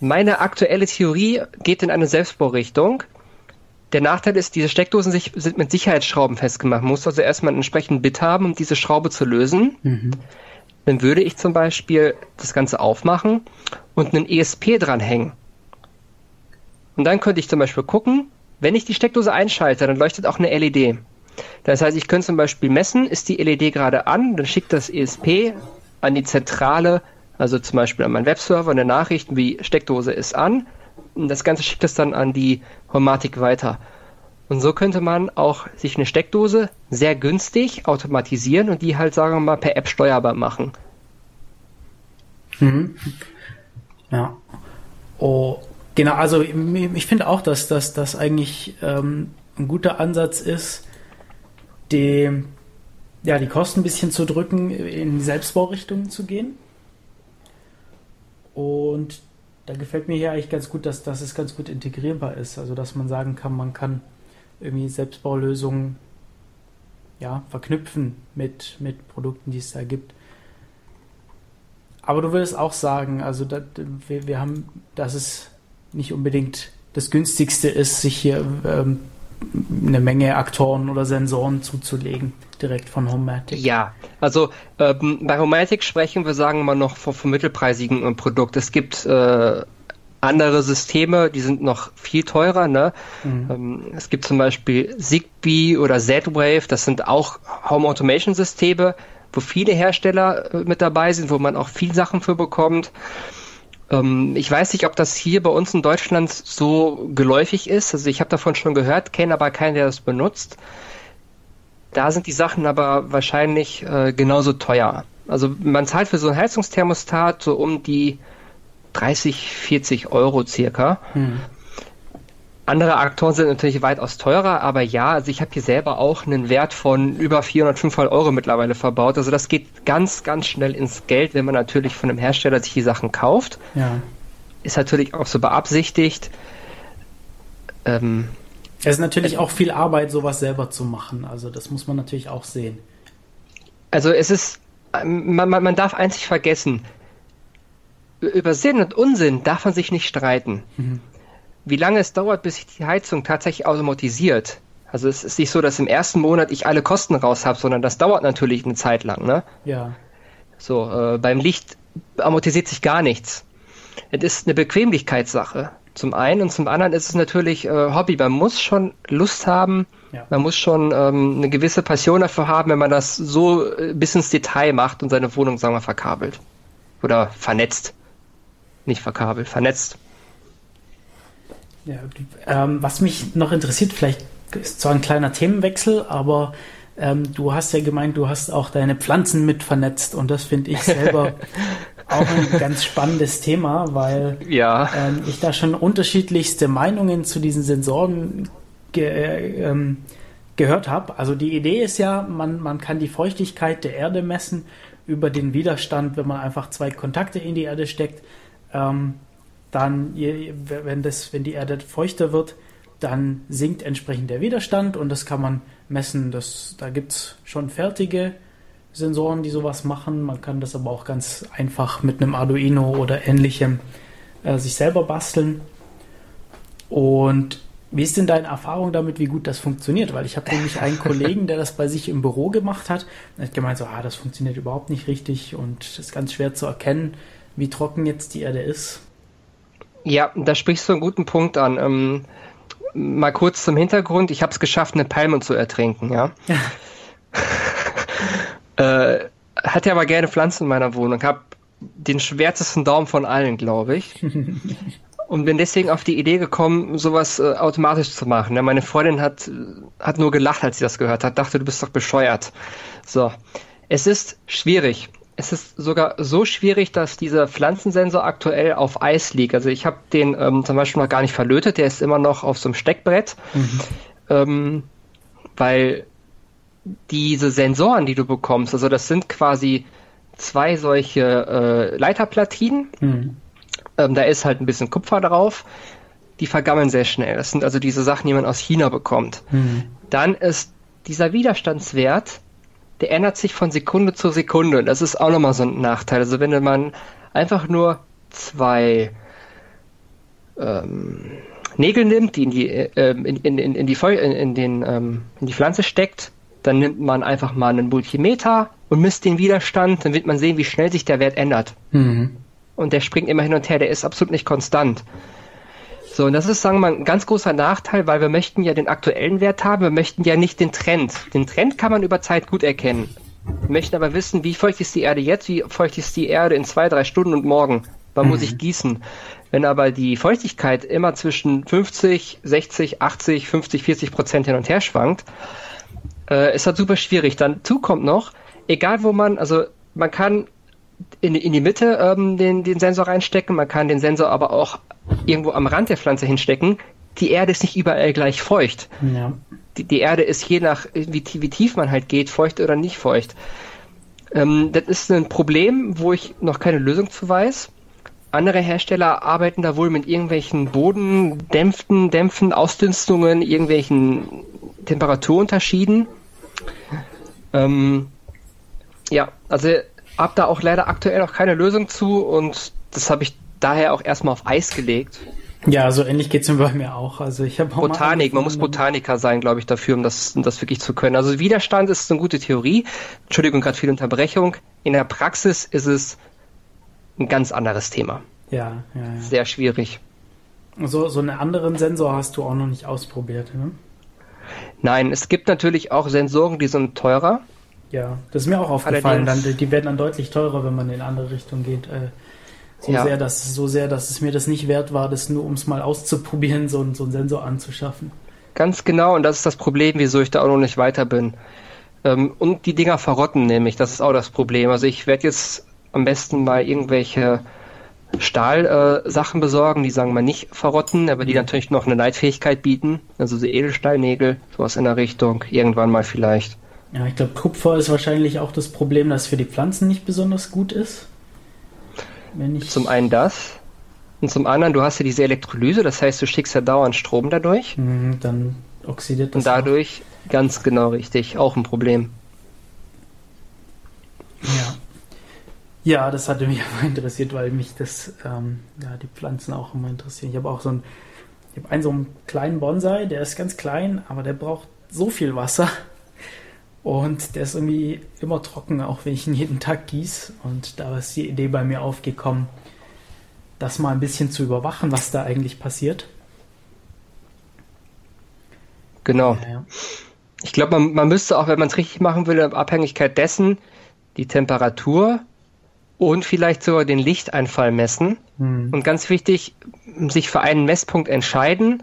Meine aktuelle Theorie geht in eine Selbstbaurichtung. Der Nachteil ist, diese Steckdosen sind mit Sicherheitsschrauben festgemacht. Man muss also erstmal einen entsprechenden Bit haben, um diese Schraube zu lösen. Mhm. Dann würde ich zum Beispiel das Ganze aufmachen und einen ESP dranhängen. Und dann könnte ich zum Beispiel gucken, wenn ich die Steckdose einschalte, dann leuchtet auch eine LED. Das heißt, ich könnte zum Beispiel messen, ist die LED gerade an, dann schickt das ESP an die Zentrale, also zum Beispiel an meinen Webserver, eine Nachricht wie Steckdose ist an das Ganze schickt es dann an die Hormatik weiter. Und so könnte man auch sich eine Steckdose sehr günstig automatisieren und die halt, sagen wir mal, per App steuerbar machen. Mhm. Ja. Oh, genau, also ich finde auch, dass das eigentlich ähm, ein guter Ansatz ist, die, ja, die Kosten ein bisschen zu drücken, in die Selbstbaurichtung zu gehen. Und da gefällt mir hier eigentlich ganz gut, dass, dass es ganz gut integrierbar ist. Also dass man sagen kann, man kann irgendwie Selbstbaulösungen ja, verknüpfen mit, mit Produkten, die es da gibt. Aber du würdest auch sagen, also da, wir, wir haben, dass es nicht unbedingt das günstigste ist, sich hier ähm, eine Menge Aktoren oder Sensoren zuzulegen, direkt von Homematic. Ja, also ähm, bei Homematic sprechen wir, sagen wir mal, noch vom, vom mittelpreisigen äh, Produkt. Es gibt äh, andere Systeme, die sind noch viel teurer. Ne? Mhm. Ähm, es gibt zum Beispiel Zigbee oder Z-Wave, das sind auch Home Automation Systeme, wo viele Hersteller äh, mit dabei sind, wo man auch viel Sachen für bekommt. Ähm, ich weiß nicht, ob das hier bei uns in Deutschland so geläufig ist. Also ich habe davon schon gehört, kenne aber keinen, der das benutzt. Da sind die Sachen aber wahrscheinlich äh, genauso teuer. Also man zahlt für so ein Heizungsthermostat so um die 30, 40 Euro circa. Hm. Andere Aktoren sind natürlich weitaus teurer, aber ja, also ich habe hier selber auch einen Wert von über 400, 500 Euro mittlerweile verbaut. Also das geht ganz, ganz schnell ins Geld, wenn man natürlich von einem Hersteller sich die Sachen kauft. Ja. Ist natürlich auch so beabsichtigt. Ähm, es ist natürlich auch viel Arbeit, sowas selber zu machen. Also das muss man natürlich auch sehen. Also es ist, man, man, man darf einzig vergessen, über Sinn und Unsinn darf man sich nicht streiten. Mhm wie lange es dauert, bis sich die Heizung tatsächlich automatisiert. Also es ist nicht so, dass im ersten Monat ich alle Kosten raus habe, sondern das dauert natürlich eine Zeit lang, ne? Ja. So, äh, beim Licht amortisiert sich gar nichts. Es ist eine Bequemlichkeitssache. Zum einen und zum anderen ist es natürlich äh, Hobby. Man muss schon Lust haben, ja. man muss schon ähm, eine gewisse Passion dafür haben, wenn man das so äh, bis ins Detail macht und seine Wohnung, sagen wir, verkabelt. Oder vernetzt. Nicht verkabelt, vernetzt. Ja, ähm, was mich noch interessiert, vielleicht ist zwar ein kleiner Themenwechsel, aber ähm, du hast ja gemeint, du hast auch deine Pflanzen mit vernetzt und das finde ich selber auch ein ganz spannendes Thema, weil ja. ähm, ich da schon unterschiedlichste Meinungen zu diesen Sensoren ge äh, ähm, gehört habe. Also die Idee ist ja, man, man kann die Feuchtigkeit der Erde messen über den Widerstand, wenn man einfach zwei Kontakte in die Erde steckt. Ähm, dann, wenn, das, wenn die Erde feuchter wird, dann sinkt entsprechend der Widerstand und das kann man messen. Das, da gibt es schon fertige Sensoren, die sowas machen. Man kann das aber auch ganz einfach mit einem Arduino oder ähnlichem äh, sich selber basteln. Und wie ist denn deine Erfahrung damit, wie gut das funktioniert? Weil ich habe nämlich einen Kollegen, der das bei sich im Büro gemacht hat. Er hat gemeint, so, ah, das funktioniert überhaupt nicht richtig und es ist ganz schwer zu erkennen, wie trocken jetzt die Erde ist. Ja, da sprichst du einen guten Punkt an. Ähm, mal kurz zum Hintergrund. Ich habe es geschafft, eine Palme zu ertrinken, ja. äh, hatte aber gerne Pflanzen in meiner Wohnung. Habe den schwärzesten Daumen von allen, glaube ich. und bin deswegen auf die Idee gekommen, sowas äh, automatisch zu machen. Ja, meine Freundin hat, hat nur gelacht, als sie das gehört hat, dachte, du bist doch bescheuert. So. Es ist schwierig. Es ist sogar so schwierig, dass dieser Pflanzensensor aktuell auf Eis liegt. Also ich habe den ähm, zum Beispiel noch gar nicht verlötet, der ist immer noch auf so einem Steckbrett. Mhm. Ähm, weil diese Sensoren, die du bekommst, also das sind quasi zwei solche äh, Leiterplatinen. Mhm. Ähm, da ist halt ein bisschen Kupfer drauf. Die vergammeln sehr schnell. Das sind also diese Sachen, die man aus China bekommt. Mhm. Dann ist dieser Widerstandswert, der ändert sich von Sekunde zu Sekunde. Das ist auch nochmal so ein Nachteil. Also wenn man einfach nur zwei ähm, Nägel nimmt, die in die, äh, in, in, in, die, Feu in, in, den, ähm, in die Pflanze steckt, dann nimmt man einfach mal einen Multimeter und misst den Widerstand, dann wird man sehen, wie schnell sich der Wert ändert. Mhm. Und der springt immer hin und her, der ist absolut nicht konstant. So, und das ist, sagen wir mal, ein ganz großer Nachteil, weil wir möchten ja den aktuellen Wert haben, wir möchten ja nicht den Trend. Den Trend kann man über Zeit gut erkennen. Wir möchten aber wissen, wie feucht ist die Erde jetzt, wie feucht ist die Erde in zwei, drei Stunden und morgen. Wann mhm. muss ich gießen? Wenn aber die Feuchtigkeit immer zwischen 50, 60, 80, 50, 40 Prozent hin und her schwankt, äh, ist das super schwierig. Dann kommt noch, egal wo man, also man kann in, in die Mitte ähm, den, den Sensor reinstecken, man kann den Sensor aber auch irgendwo am Rand der Pflanze hinstecken. Die Erde ist nicht überall gleich feucht. Ja. Die, die Erde ist je nach, wie, wie tief man halt geht, feucht oder nicht feucht. Ähm, das ist ein Problem, wo ich noch keine Lösung zu weiß. Andere Hersteller arbeiten da wohl mit irgendwelchen Bodendämpfen, Dämpfen, Ausdünstungen, irgendwelchen Temperaturunterschieden. Ähm, ja, also habe da auch leider aktuell noch keine Lösung zu und das habe ich daher auch erstmal auf Eis gelegt. Ja, so ähnlich geht es mir bei mir auch. Also ich habe Botanik, man muss Botaniker sein, glaube ich, dafür, um das, um das wirklich zu können. Also Widerstand ist eine gute Theorie. Entschuldigung, gerade viel Unterbrechung. In der Praxis ist es ein ganz anderes Thema. Ja, ja, ja. Sehr schwierig. So, so einen anderen Sensor hast du auch noch nicht ausprobiert, ne? Nein, es gibt natürlich auch Sensoren, die sind teurer. Ja, das ist mir auch aufgefallen. Dann, die werden dann deutlich teurer, wenn man in andere Richtung geht. Äh, so ja. sehr, dass so sehr, dass es mir das nicht wert war, das nur um es mal auszuprobieren, so, so einen Sensor anzuschaffen. Ganz genau, und das ist das Problem, wieso ich da auch noch nicht weiter bin. Ähm, und die Dinger verrotten nämlich, das ist auch das Problem. Also ich werde jetzt am besten mal irgendwelche Stahlsachen äh, besorgen, die sagen wir nicht verrotten, aber die mhm. natürlich noch eine Leitfähigkeit bieten. Also so Edelstahlnägel, sowas in der Richtung, irgendwann mal vielleicht. Ja, ich glaube, Kupfer ist wahrscheinlich auch das Problem, dass es für die Pflanzen nicht besonders gut ist. zum einen das. Und zum anderen, du hast ja diese Elektrolyse, das heißt, du schickst ja dauernd Strom dadurch. Mhm, dann oxidiert das. Und dadurch, auch. ganz genau richtig, auch ein Problem. Ja. Ja, das hatte mich aber interessiert, weil mich das, ähm, ja, die Pflanzen auch immer interessieren. Ich habe auch so einen, ich habe einen so einen kleinen Bonsai, der ist ganz klein, aber der braucht so viel Wasser. Und der ist irgendwie immer trocken, auch wenn ich ihn jeden Tag gieße. Und da ist die Idee bei mir aufgekommen, das mal ein bisschen zu überwachen, was da eigentlich passiert. Genau. Ja, ja. Ich glaube, man, man müsste auch, wenn man es richtig machen will, in Abhängigkeit dessen die Temperatur und vielleicht sogar den Lichteinfall messen. Mhm. Und ganz wichtig, sich für einen Messpunkt entscheiden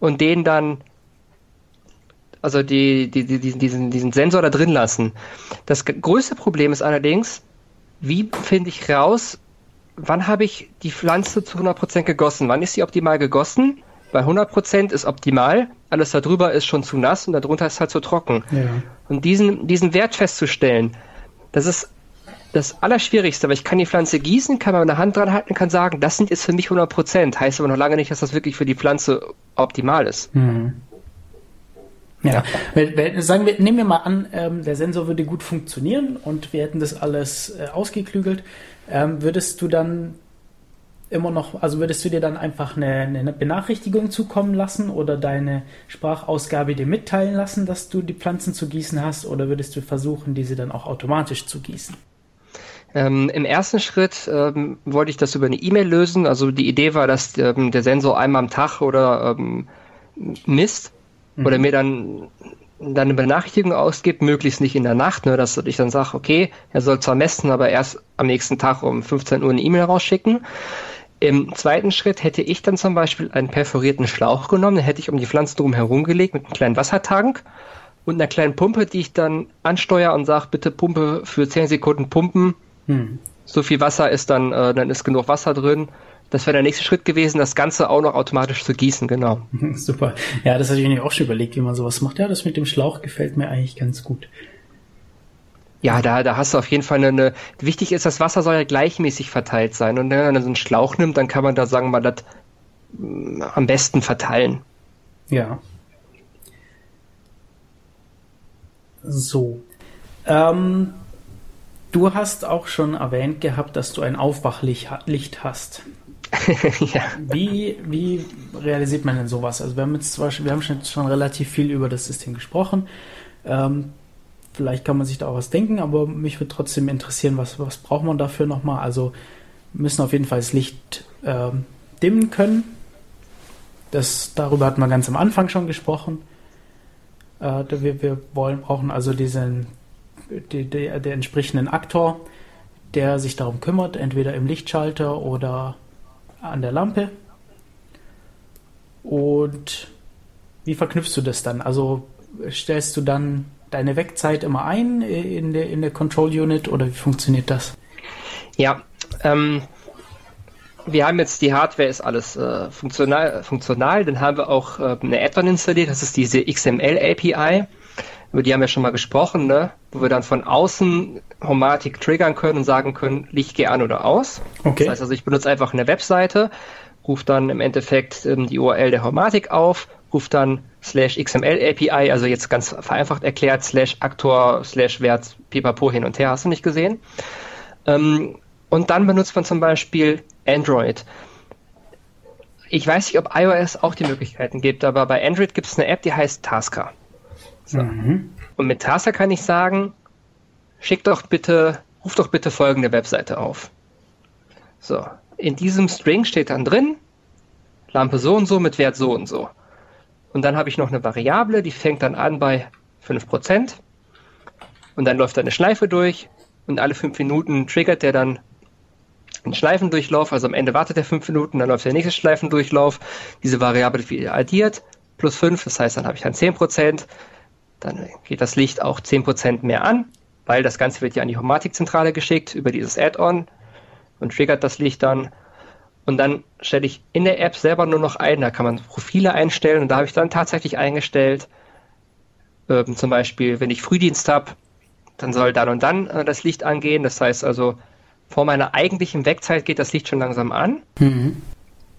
und den dann also die, die, die, diesen, diesen Sensor da drin lassen. Das größte Problem ist allerdings, wie finde ich raus, wann habe ich die Pflanze zu 100% gegossen? Wann ist sie optimal gegossen? Bei 100% ist optimal, alles darüber ist schon zu nass und darunter ist halt zu trocken. Ja. Und diesen, diesen Wert festzustellen, das ist das Allerschwierigste, weil ich kann die Pflanze gießen, kann meine Hand dran halten, kann sagen, das sind jetzt für mich 100%, heißt aber noch lange nicht, dass das wirklich für die Pflanze optimal ist. Mhm. Ja, ja. sagen wir, nehmen wir mal an, ähm, der Sensor würde gut funktionieren und wir hätten das alles äh, ausgeklügelt. Ähm, würdest du dann immer noch, also würdest du dir dann einfach eine, eine, Benachrichtigung zukommen lassen oder deine Sprachausgabe dir mitteilen lassen, dass du die Pflanzen zu gießen hast oder würdest du versuchen, diese dann auch automatisch zu gießen? Ähm, Im ersten Schritt ähm, wollte ich das über eine E-Mail lösen. Also die Idee war, dass ähm, der Sensor einmal am Tag oder ähm, misst mhm. oder mir dann dann eine Benachrichtigung ausgibt, möglichst nicht in der Nacht, ne, dass ich dann sage, okay, er soll zwar messen, aber erst am nächsten Tag um 15 Uhr eine E-Mail rausschicken. Im zweiten Schritt hätte ich dann zum Beispiel einen perforierten Schlauch genommen, den hätte ich um die Pflanzen drum herum gelegt mit einem kleinen Wassertank und einer kleinen Pumpe, die ich dann ansteuere und sage, bitte Pumpe für 10 Sekunden pumpen. Hm. So viel Wasser ist dann, äh, dann ist genug Wasser drin. Das wäre der nächste Schritt gewesen, das Ganze auch noch automatisch zu gießen, genau. Super. Ja, das hatte ich mir auch schon überlegt, wie man sowas macht. Ja, das mit dem Schlauch gefällt mir eigentlich ganz gut. Ja, da, da hast du auf jeden Fall eine, eine. Wichtig ist, das Wasser soll ja gleichmäßig verteilt sein. Und wenn man so einen Schlauch nimmt, dann kann man da sagen, man das mm, am besten verteilen. Ja. So. Ähm, du hast auch schon erwähnt gehabt, dass du ein Aufwachlicht hast. ja. Wie, wie realisiert man denn sowas? Also wir haben jetzt zwar, wir haben schon, schon relativ viel über das System gesprochen. Ähm, vielleicht kann man sich da auch was denken, aber mich würde trotzdem interessieren, was, was braucht man dafür nochmal? Also müssen auf jeden Fall das Licht ähm, dimmen können. Das, darüber hatten wir ganz am Anfang schon gesprochen. Äh, wir, wir wollen, brauchen also diesen, die, die, der entsprechenden Aktor, der sich darum kümmert, entweder im Lichtschalter oder an der Lampe. Und wie verknüpfst du das dann? Also stellst du dann deine Wegzeit immer ein in der, in der Control Unit oder wie funktioniert das? Ja, ähm, wir haben jetzt die Hardware ist alles äh, funktional, funktional, dann haben wir auch äh, eine Add-on installiert, das ist diese XML API, über die haben wir schon mal gesprochen, ne? wo wir dann von außen Homatic triggern können und sagen können, Licht geh an oder aus. Okay. Das heißt also, ich benutze einfach eine Webseite, rufe dann im Endeffekt ähm, die URL der Homatic auf, rufe dann slash XML API, also jetzt ganz vereinfacht erklärt, slash Aktor, slash Wert, pipapo hin und her, hast du nicht gesehen. Ähm, und dann benutzt man zum Beispiel Android. Ich weiß nicht, ob iOS auch die Möglichkeiten gibt, aber bei Android gibt es eine App, die heißt Tasker. So. Mhm. Und mit Tasker kann ich sagen, schick doch bitte, ruf doch bitte folgende Webseite auf. So, in diesem String steht dann drin, Lampe so und so mit Wert so und so. Und dann habe ich noch eine Variable, die fängt dann an bei 5%. Und dann läuft da eine Schleife durch und alle 5 Minuten triggert der dann einen Schleifendurchlauf. Also am Ende wartet er 5 Minuten, dann läuft der nächste Schleifendurchlauf. Diese Variable wird addiert, plus 5, das heißt, dann habe ich dann 10%. Dann geht das Licht auch 10% mehr an, weil das Ganze wird ja an die Homatikzentrale geschickt über dieses Add-on und triggert das Licht dann. Und dann stelle ich in der App selber nur noch ein, da kann man Profile einstellen und da habe ich dann tatsächlich eingestellt, ähm, zum Beispiel, wenn ich Frühdienst habe, dann soll dann und dann äh, das Licht angehen. Das heißt also, vor meiner eigentlichen Wegzeit geht das Licht schon langsam an. Mhm.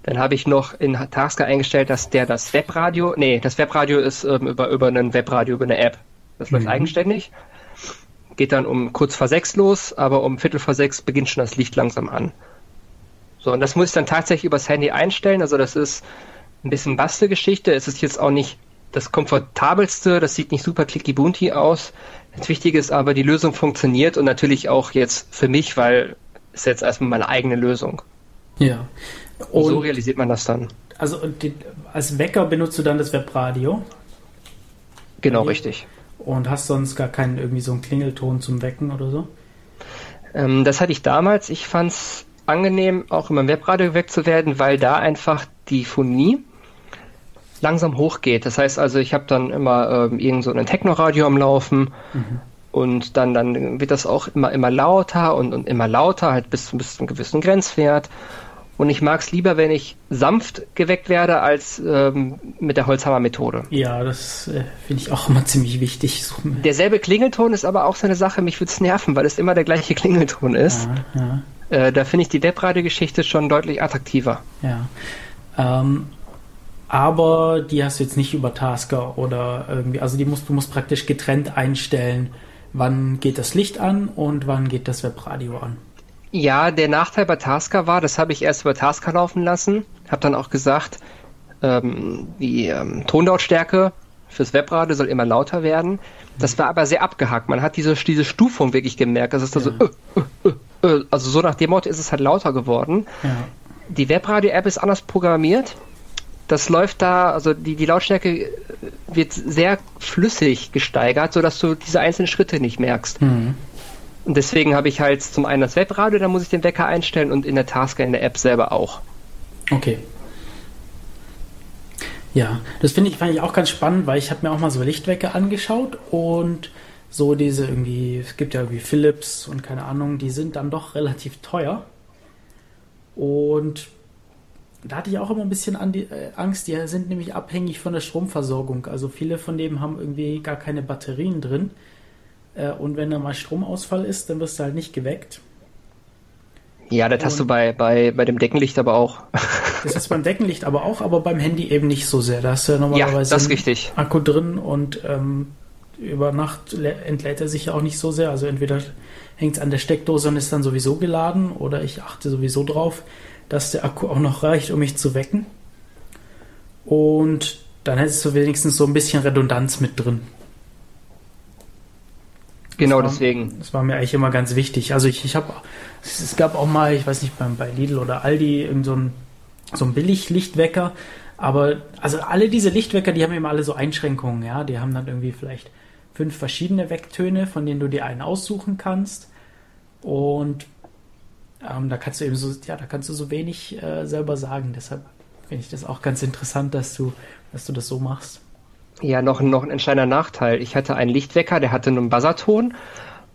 Dann habe ich noch in Tasker eingestellt, dass der das Webradio, nee, das Webradio ist ähm, über, über ein Webradio, über eine App. Das läuft mhm. eigenständig. Geht dann um kurz vor sechs los, aber um Viertel vor sechs beginnt schon das Licht langsam an. So, und das muss ich dann tatsächlich übers Handy einstellen. Also das ist ein bisschen Bastelgeschichte. Es ist jetzt auch nicht das komfortabelste, das sieht nicht super clicky bunty aus. Das Wichtige ist aber, die Lösung funktioniert und natürlich auch jetzt für mich, weil es jetzt erstmal meine eigene Lösung. Ja. Und so realisiert man das dann. Also die, als Wecker benutzt du dann das Webradio? Genau, richtig. Und hast sonst gar keinen irgendwie so einen Klingelton zum Wecken oder so? Ähm, das hatte ich damals. Ich fand es angenehm, auch immer im Webradio geweckt zu werden, weil da einfach die Phonie langsam hochgeht. Das heißt also, ich habe dann immer ähm, irgend so ein Techno-Radio am Laufen mhm. und dann, dann wird das auch immer, immer lauter und, und immer lauter, halt bis, bis zu einem gewissen Grenzwert. Und ich mag es lieber, wenn ich sanft geweckt werde, als ähm, mit der Holzhammer-Methode. Ja, das äh, finde ich auch immer ziemlich wichtig. So, Derselbe Klingelton ist aber auch so eine Sache, mich würde es nerven, weil es immer der gleiche Klingelton ist. Ja, ja. Äh, da finde ich die Webradio-Geschichte schon deutlich attraktiver. Ja. Ähm, aber die hast du jetzt nicht über Tasker oder irgendwie, also die musst du musst praktisch getrennt einstellen, wann geht das Licht an und wann geht das Webradio an. Ja, der Nachteil bei Tasker war, das habe ich erst über Tasker laufen lassen, habe dann auch gesagt, ähm, die ähm, Tonlautstärke fürs Webradio soll immer lauter werden. Das war aber sehr abgehackt. Man hat diese, diese Stufung wirklich gemerkt. Das ist da ja. so, äh, äh, äh, also so nach dem Motto ist es halt lauter geworden. Ja. Die Webradio-App ist anders programmiert. das läuft da, also die, die Lautstärke wird sehr flüssig gesteigert, sodass du diese einzelnen Schritte nicht merkst. Mhm. Und deswegen habe ich halt zum einen das Webradio, da muss ich den Wecker einstellen und in der Tasker in der App selber auch. Okay. Ja, das finde ich, fand ich auch ganz spannend, weil ich habe mir auch mal so Lichtwecker angeschaut und so diese irgendwie, es gibt ja irgendwie Philips und keine Ahnung, die sind dann doch relativ teuer. Und da hatte ich auch immer ein bisschen äh, Angst, die sind nämlich abhängig von der Stromversorgung. Also viele von denen haben irgendwie gar keine Batterien drin. Äh, und wenn da mal Stromausfall ist, dann wirst du halt nicht geweckt. Ja, das und hast du bei, bei, bei dem Deckenlicht aber auch. Das ist beim Deckenlicht aber auch, aber beim Handy eben nicht so sehr. Da hast du ja normalerweise ja, richtig. Akku drin und ähm, über Nacht entlädt er sich ja auch nicht so sehr. Also entweder hängt es an der Steckdose und ist dann sowieso geladen oder ich achte sowieso drauf, dass der Akku auch noch reicht, um mich zu wecken. Und dann hättest du wenigstens so ein bisschen Redundanz mit drin. Genau, das war, deswegen. Das war mir eigentlich immer ganz wichtig. Also ich, ich habe, es gab auch mal, ich weiß nicht, bei, bei Lidl oder Aldi irgend so ein, so ein Billig-Lichtwecker. Aber also alle diese Lichtwecker, die haben immer alle so Einschränkungen, ja. Die haben dann irgendwie vielleicht fünf verschiedene Wecktöne, von denen du dir einen aussuchen kannst. Und ähm, da kannst du eben so, ja, da kannst du so wenig äh, selber sagen. Deshalb finde ich das auch ganz interessant, dass du, dass du das so machst. Ja, noch, noch ein entscheidender Nachteil. Ich hatte einen Lichtwecker, der hatte einen Buzzerton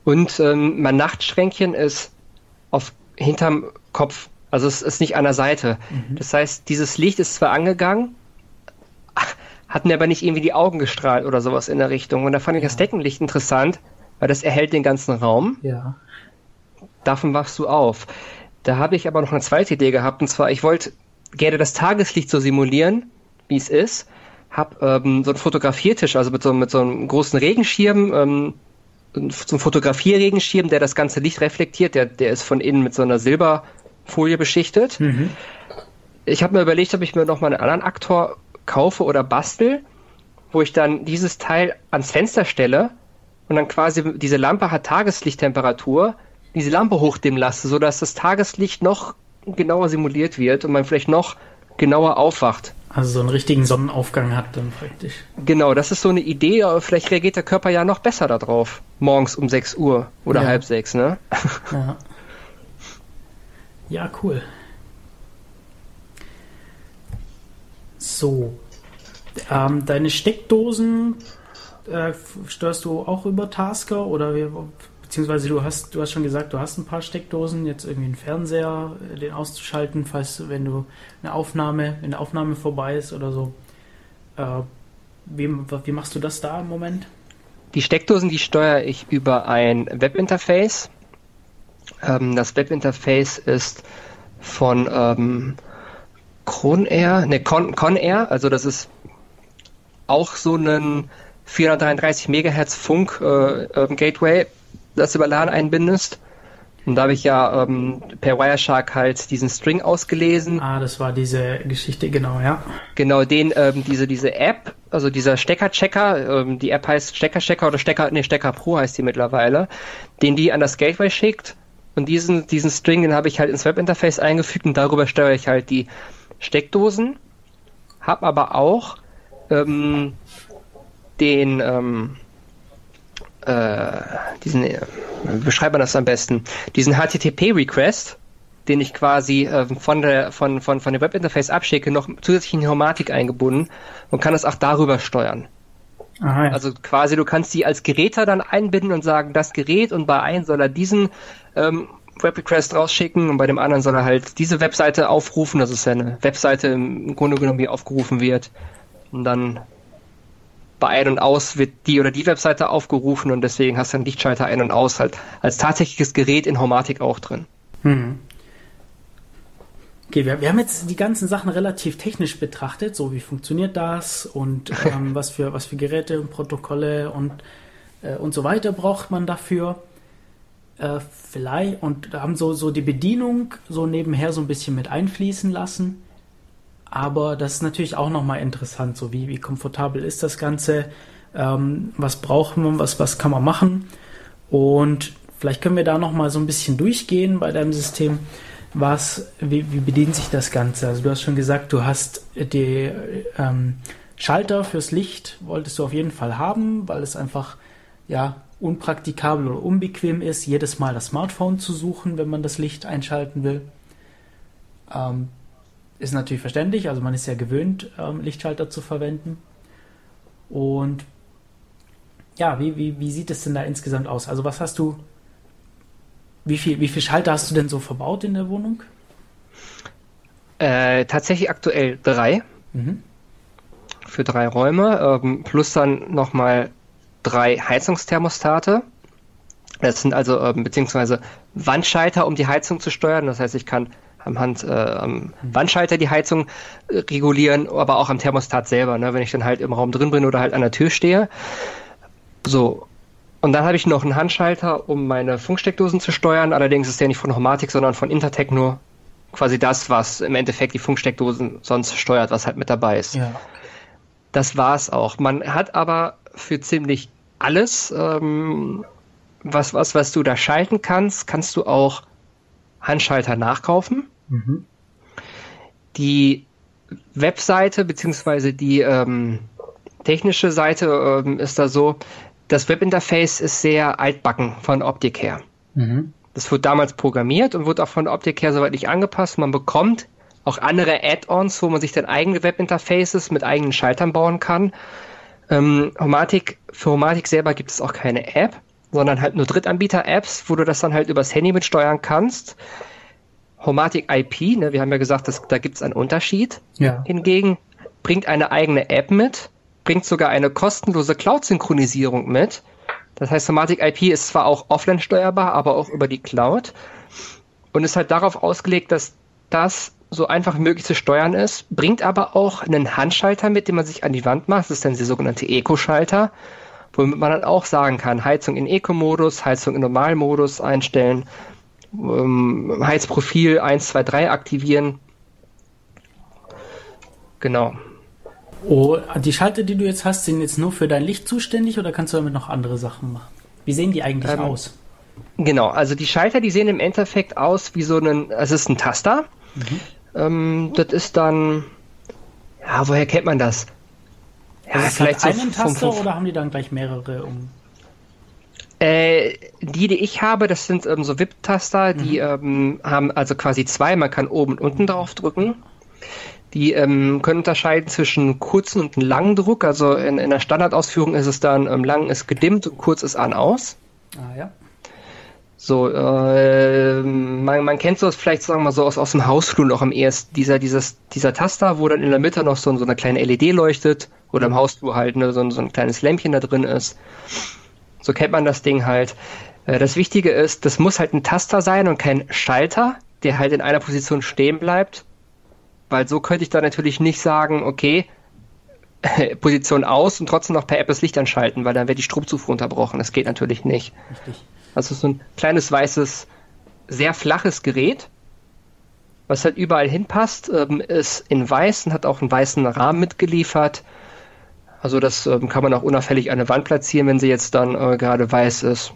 und ähm, mein Nachtschränkchen ist auf hinterm Kopf. Also es ist nicht an der Seite. Mhm. Das heißt, dieses Licht ist zwar angegangen, hat mir aber nicht irgendwie die Augen gestrahlt oder sowas in der Richtung. Und da fand ich das Deckenlicht interessant, weil das erhält den ganzen Raum. Ja. Davon wachst du auf. Da habe ich aber noch eine zweite Idee gehabt, und zwar, ich wollte gerne das Tageslicht so simulieren, wie es ist. Hab ähm, so einen Fotografiertisch, also mit so, mit so einem großen Regenschirm, ähm, so einem Fotografierregenschirm, der das ganze Licht reflektiert. Der, der ist von innen mit so einer Silberfolie beschichtet. Mhm. Ich habe mir überlegt, ob ich mir noch mal einen anderen Aktor kaufe oder bastel, wo ich dann dieses Teil ans Fenster stelle und dann quasi diese Lampe hat Tageslichttemperatur, diese Lampe hochdimmen lasse, sodass das Tageslicht noch genauer simuliert wird und man vielleicht noch genauer aufwacht. Also so einen richtigen Sonnenaufgang hat dann praktisch. Genau, das ist so eine Idee, aber vielleicht reagiert der Körper ja noch besser darauf. Morgens um 6 Uhr oder ja. halb sechs, ne? Ja. ja, cool. So. Ähm, deine Steckdosen äh, steuerst du auch über Tasker oder wie, beziehungsweise du hast, du hast schon gesagt, du hast ein paar Steckdosen, jetzt irgendwie einen Fernseher, äh, den auszuschalten, falls wenn du eine Aufnahme, wenn eine Aufnahme vorbei ist oder so. Äh, wie, wie machst du das da im Moment? Die Steckdosen, die steuere ich über ein Webinterface. Ähm, das Webinterface ist von ähm, Conair, ne, Con, Conair, also das ist auch so ein 433 Megahertz Funk äh, ähm, Gateway das über LAN einbindest. Und da habe ich ja ähm, per Wireshark halt diesen String ausgelesen. Ah, das war diese Geschichte, genau, ja. Genau, den, ähm, diese, diese App, also dieser Stecker-Checker, ähm, die App heißt Stecker-Checker oder Stecker, nee, Stecker Pro heißt die mittlerweile, den die an das Gateway schickt. Und diesen, diesen String, den habe ich halt ins Webinterface eingefügt und darüber steuere ich halt die Steckdosen. Hab aber auch ähm, den, ähm, äh, diesen, äh, beschreibt man das am besten, diesen HTTP-Request, den ich quasi äh, von der von von von dem Webinterface abschicke, noch zusätzlich in Informatik eingebunden und kann das auch darüber steuern. Aha, ja. Also quasi, du kannst die als Geräter dann einbinden und sagen, das Gerät und bei einem soll er diesen ähm, Web-Request rausschicken und bei dem anderen soll er halt diese Webseite aufrufen. Das ist ja eine Webseite im Grunde genommen, die aufgerufen wird. Und dann bei Ein- und Aus wird die oder die Webseite aufgerufen und deswegen hast du einen Lichtschalter Ein- und Aus halt als tatsächliches Gerät in Homatic auch drin. Mhm. Okay, wir, wir, haben jetzt die ganzen Sachen relativ technisch betrachtet, so wie funktioniert das und ähm, was, für, was für Geräte und Protokolle und, äh, und so weiter braucht man dafür. Äh, vielleicht und haben so, so die Bedienung so nebenher so ein bisschen mit einfließen lassen. Aber das ist natürlich auch nochmal interessant, so wie, wie komfortabel ist das Ganze, ähm, was braucht man, was, was kann man machen. Und vielleicht können wir da nochmal so ein bisschen durchgehen bei deinem System. was, wie, wie bedient sich das Ganze? Also du hast schon gesagt, du hast die ähm, Schalter fürs Licht wolltest du auf jeden Fall haben, weil es einfach ja unpraktikabel oder unbequem ist, jedes Mal das Smartphone zu suchen, wenn man das Licht einschalten will. Ähm, ist natürlich verständlich, also man ist ja gewöhnt, ähm, Lichtschalter zu verwenden. Und ja, wie, wie, wie sieht es denn da insgesamt aus? Also was hast du, wie viel, wie viel Schalter hast du denn so verbaut in der Wohnung? Äh, tatsächlich aktuell drei. Mhm. Für drei Räume, ähm, plus dann nochmal drei Heizungsthermostate. Das sind also ähm, beziehungsweise Wandschalter, um die Heizung zu steuern. Das heißt, ich kann am Hand äh, am Wandschalter die Heizung äh, regulieren, aber auch am Thermostat selber, ne, wenn ich dann halt im Raum drin bin oder halt an der Tür stehe. So. Und dann habe ich noch einen Handschalter, um meine Funksteckdosen zu steuern. Allerdings ist der nicht von Homatic, sondern von Intertechno. Quasi das, was im Endeffekt die Funksteckdosen sonst steuert, was halt mit dabei ist. Ja. Das war's auch. Man hat aber für ziemlich alles, ähm, was, was, was du da schalten kannst, kannst du auch Handschalter nachkaufen. Mhm. Die Webseite beziehungsweise die ähm, technische Seite ähm, ist da so, das Webinterface ist sehr altbacken von Optik her. Mhm. Das wurde damals programmiert und wurde auch von Optik her soweit nicht angepasst. Man bekommt auch andere Add-ons, wo man sich dann eigene Webinterfaces mit eigenen Schaltern bauen kann. Ähm, Homatic, für Homatic selber gibt es auch keine App sondern halt nur Drittanbieter-Apps, wo du das dann halt übers Handy mitsteuern kannst. Homatic IP, ne, wir haben ja gesagt, dass, da gibt es einen Unterschied. Ja. Hingegen bringt eine eigene App mit, bringt sogar eine kostenlose Cloud-Synchronisierung mit. Das heißt, Homatic IP ist zwar auch offline steuerbar, aber auch über die Cloud und ist halt darauf ausgelegt, dass das so einfach wie möglich zu steuern ist, bringt aber auch einen Handschalter mit, den man sich an die Wand macht. Das ist dann der sogenannte Eco-Schalter womit man dann auch sagen kann, Heizung in Eco-Modus, Heizung in Normalmodus einstellen, ähm, Heizprofil 1, 2, 3 aktivieren. Genau. Oh, die Schalter, die du jetzt hast, sind jetzt nur für dein Licht zuständig oder kannst du damit noch andere Sachen machen? Wie sehen die eigentlich ähm, aus? Genau, also die Schalter, die sehen im Endeffekt aus wie so ein, es ist ein Taster. Mhm. Ähm, das ist dann, ja, woher kennt man das? Ja, also vielleicht so einen Taster vom, vom, oder haben die dann gleich mehrere um? Äh, die, die ich habe, das sind ähm, so VIP-Taster, die mhm. ähm, haben also quasi zwei, man kann oben und unten drauf drücken. Die ähm, können unterscheiden zwischen kurzen und langen Druck. Also in, in der Standardausführung ist es dann ähm, lang ist gedimmt und kurz ist an aus. Ah ja. So, äh, man, man kennt sowas vielleicht, sagen wir mal so, aus, aus dem Hausflur noch am ehesten. Dieser, dieses, dieser Taster, wo dann in der Mitte noch so, so eine kleine LED leuchtet oder im Hausflur halt ne, so, so ein kleines Lämpchen da drin ist. So kennt man das Ding halt. Äh, das Wichtige ist, das muss halt ein Taster sein und kein Schalter, der halt in einer Position stehen bleibt. Weil so könnte ich da natürlich nicht sagen, okay, Position aus und trotzdem noch per App das Licht anschalten, weil dann wäre die Stromzufuhr unterbrochen. Das geht natürlich nicht. Richtig. Also so ein kleines weißes, sehr flaches Gerät, was halt überall hinpasst, ähm, ist in weiß und hat auch einen weißen Rahmen mitgeliefert. Also das ähm, kann man auch unauffällig an der Wand platzieren, wenn sie jetzt dann äh, gerade weiß ist.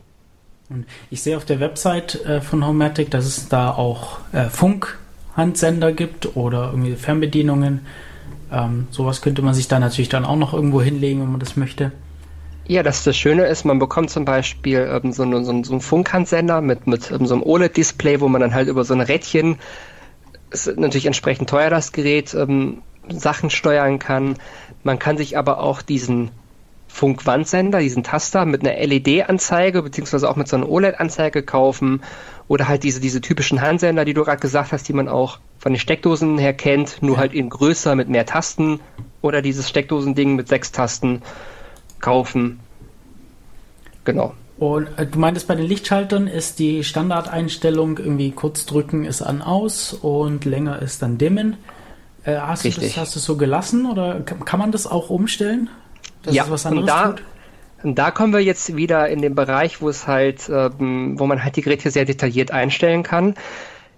Ich sehe auf der Website äh, von Homematic, dass es da auch äh, Funkhandsender gibt oder irgendwie Fernbedienungen. Ähm, sowas könnte man sich da natürlich dann auch noch irgendwo hinlegen, wenn man das möchte. Ja, das, das Schöne ist, man bekommt zum Beispiel ähm, so, so, so, einen Funkhandsender mit, mit ähm, so einem OLED-Display, wo man dann halt über so ein Rädchen, ist natürlich entsprechend teuer das Gerät, ähm, Sachen steuern kann. Man kann sich aber auch diesen Funkwandsender, diesen Taster mit einer LED-Anzeige beziehungsweise auch mit so einer OLED-Anzeige kaufen oder halt diese, diese typischen Handsender, die du gerade gesagt hast, die man auch von den Steckdosen her kennt, nur halt eben größer mit mehr Tasten oder dieses Steckdosending mit sechs Tasten kaufen. Genau. Und äh, du meintest, bei den Lichtschaltern ist die Standardeinstellung irgendwie kurz drücken ist an aus und länger ist dann dimmen. Äh, hast, Richtig. du das, hast du so gelassen oder kann, man das auch umstellen? Dass ja, was anderes und da, tut? Und da kommen wir jetzt wieder in den Bereich, wo es halt, ähm, wo man halt die Geräte sehr detailliert einstellen kann.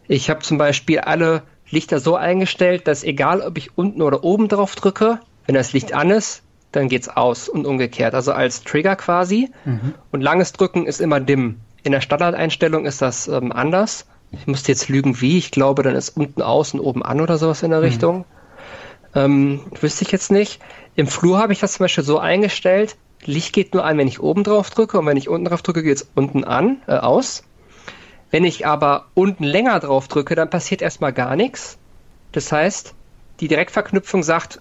Ich habe zum Beispiel alle Lichter so eingestellt, dass egal, ob ich unten oder oben drauf drücke, wenn das Licht an ist, dann geht's aus und umgekehrt. Also als Trigger quasi. Mhm. Und langes Drücken ist immer dimm. In der Standardeinstellung ist das ähm, anders. Ich musste jetzt lügen, wie. Ich glaube, dann ist unten aus und oben an oder sowas in der mhm. Richtung. Ähm, wüsste ich jetzt nicht. Im Flur habe ich das zum Beispiel so eingestellt. Licht geht nur an, wenn ich oben drauf drücke und wenn ich unten drauf drücke, geht es unten an, äh, aus. Wenn ich aber unten länger drauf drücke, dann passiert erstmal gar nichts. Das heißt, die Direktverknüpfung sagt,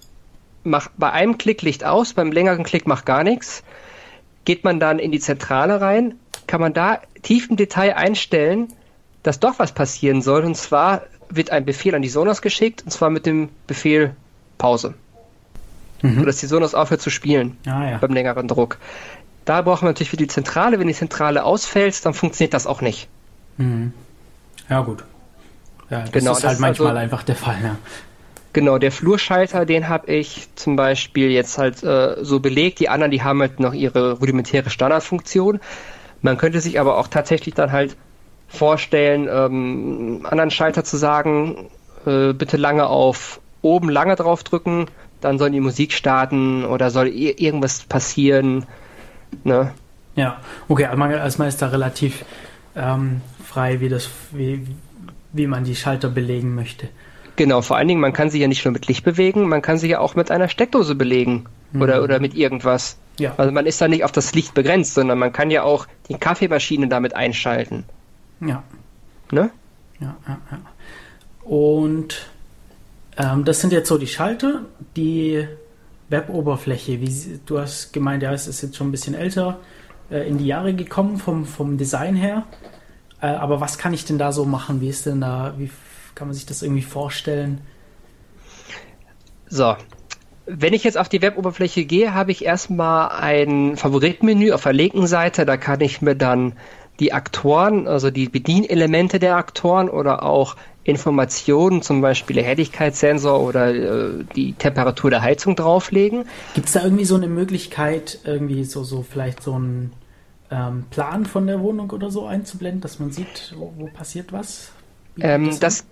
mach bei einem Klick Licht aus, beim längeren Klick mach gar nichts. Geht man dann in die Zentrale rein, kann man da tief im Detail einstellen, dass doch was passieren soll. Und zwar wird ein Befehl an die Sonos geschickt, und zwar mit dem Befehl Pause. Mhm. Sodass die Sonos aufhört zu spielen ah, ja. beim längeren Druck. Da brauchen wir natürlich für die Zentrale, wenn die Zentrale ausfällt, dann funktioniert das auch nicht. Mhm. Ja, gut. Ja, das genau, ist halt manchmal also, einfach der Fall, ja. Genau, der Flurschalter, den habe ich zum Beispiel jetzt halt äh, so belegt. Die anderen, die haben halt noch ihre rudimentäre Standardfunktion. Man könnte sich aber auch tatsächlich dann halt vorstellen, ähm, anderen Schalter zu sagen, äh, bitte lange auf oben lange drauf drücken, dann soll die Musik starten oder soll irgendwas passieren. Ne? Ja, okay, also man, also man ist da relativ ähm, frei, wie, das, wie, wie man die Schalter belegen möchte. Genau, vor allen Dingen, man kann sie ja nicht nur mit Licht bewegen, man kann sie ja auch mit einer Steckdose belegen mhm. oder, oder mit irgendwas. Ja. Also man ist da nicht auf das Licht begrenzt, sondern man kann ja auch die Kaffeemaschine damit einschalten. Ja. Ne? Ja, ja, ja. Und ähm, das sind jetzt so die Schalter, die Web-Oberfläche. Wie, du hast gemeint, ja, es ist jetzt schon ein bisschen älter äh, in die Jahre gekommen vom, vom Design her. Äh, aber was kann ich denn da so machen? Wie ist denn da, wie kann man sich das irgendwie vorstellen? So, wenn ich jetzt auf die Web-Oberfläche gehe, habe ich erstmal ein Favoritenmenü auf der linken Seite. Da kann ich mir dann die Aktoren, also die Bedienelemente der Aktoren oder auch Informationen, zum Beispiel der Helligkeitssensor oder äh, die Temperatur der Heizung drauflegen. Gibt es da irgendwie so eine Möglichkeit, irgendwie so, so vielleicht so einen ähm, Plan von der Wohnung oder so einzublenden, dass man sieht, wo, wo passiert was? Ähm, das, das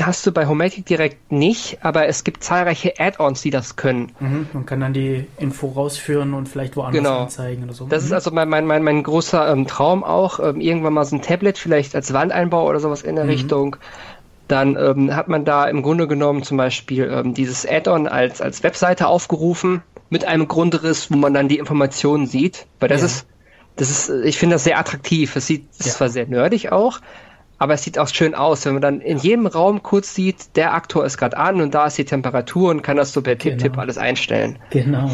hast du bei Homatic direkt nicht, aber es gibt zahlreiche Add-ons, die das können. Mhm, man kann dann die Info rausführen und vielleicht woanders genau. anzeigen oder so. Das mhm. ist also mein, mein, mein, mein großer ähm, Traum auch. Ähm, irgendwann mal so ein Tablet, vielleicht als Wandeinbau oder sowas in der mhm. Richtung. Dann ähm, hat man da im Grunde genommen zum Beispiel ähm, dieses Add-on als, als Webseite aufgerufen mit einem Grundriss, wo man dann die Informationen sieht. Weil das ja. ist, das ist, ich finde das sehr attraktiv. Es sieht ja. zwar sehr nerdig auch, aber es sieht auch schön aus, wenn man dann in jedem Raum kurz sieht, der Aktor ist gerade an und da ist die Temperatur und kann das so per Tipp-Tipp genau. alles einstellen. Genau,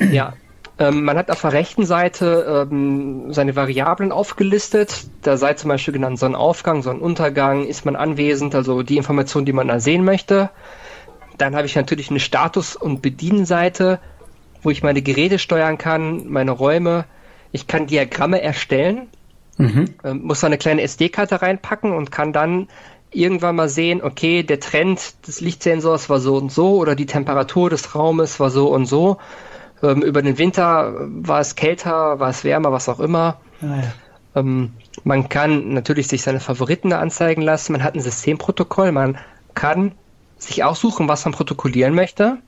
ja. Ja. Ähm, man hat auf der rechten Seite ähm, seine Variablen aufgelistet. Da sei zum Beispiel genannt Sonnenaufgang, Sonnenuntergang, ist man anwesend, also die Informationen, die man da sehen möchte. Dann habe ich natürlich eine Status- und Bedienseite, wo ich meine Geräte steuern kann, meine Räume. Ich kann Diagramme erstellen Mhm. Ähm, muss da eine kleine SD-Karte reinpacken und kann dann irgendwann mal sehen, okay, der Trend des Lichtsensors war so und so oder die Temperatur des Raumes war so und so. Ähm, über den Winter war es kälter, war es wärmer, was auch immer. Ah, ja. ähm, man kann natürlich sich seine Favoriten da anzeigen lassen. Man hat ein Systemprotokoll. Man kann sich aussuchen, was man protokollieren möchte.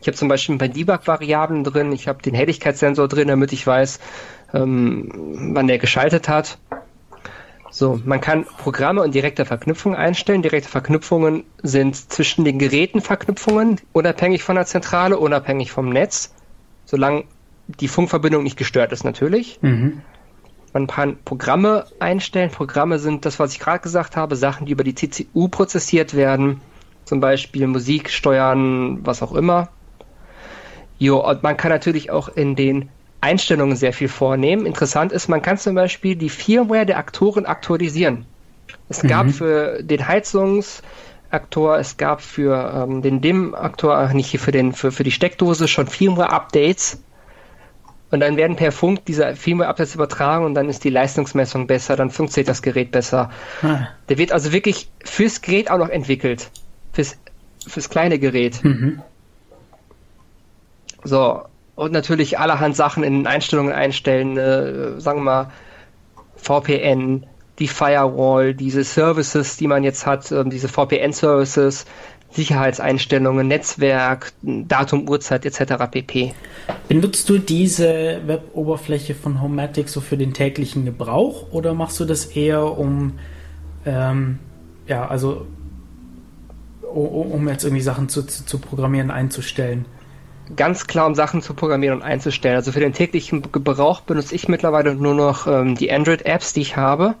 Ich habe zum Beispiel bei Debug-Variablen drin, ich habe den Helligkeitssensor drin, damit ich weiß, ähm, wann der geschaltet hat. So, man kann Programme und direkte Verknüpfungen einstellen. Direkte Verknüpfungen sind zwischen den Geräten Verknüpfungen, unabhängig von der Zentrale, unabhängig vom Netz, solange die Funkverbindung nicht gestört ist natürlich. Mhm. Man kann Programme einstellen. Programme sind das, was ich gerade gesagt habe, Sachen, die über die CCU prozessiert werden, zum Beispiel Musik steuern, was auch immer. Jo, und man kann natürlich auch in den Einstellungen sehr viel vornehmen. Interessant ist, man kann zum Beispiel die Firmware der Aktoren aktualisieren. Es gab mhm. für den Heizungsaktor, es gab für ähm, den DIM-Aktor, nicht hier für, den, für, für die Steckdose, schon Firmware-Updates. Und dann werden per Funk diese Firmware-Updates übertragen und dann ist die Leistungsmessung besser, dann funktioniert das Gerät besser. Ah. Der wird also wirklich fürs Gerät auch noch entwickelt. Fürs, fürs kleine Gerät. Mhm. So, und natürlich allerhand Sachen in Einstellungen einstellen, äh, sagen wir mal VPN, die Firewall, diese Services, die man jetzt hat, äh, diese VPN-Services, Sicherheitseinstellungen, Netzwerk, Datum, Uhrzeit etc. pp. Benutzt du diese Web-Oberfläche von Homematic so für den täglichen Gebrauch oder machst du das eher, um ähm, ja, also um jetzt irgendwie Sachen zu, zu, zu, programmieren, einzustellen. Ganz klar, um Sachen zu programmieren und einzustellen. Also für den täglichen Gebrauch benutze ich mittlerweile nur noch ähm, die Android-Apps, die ich habe.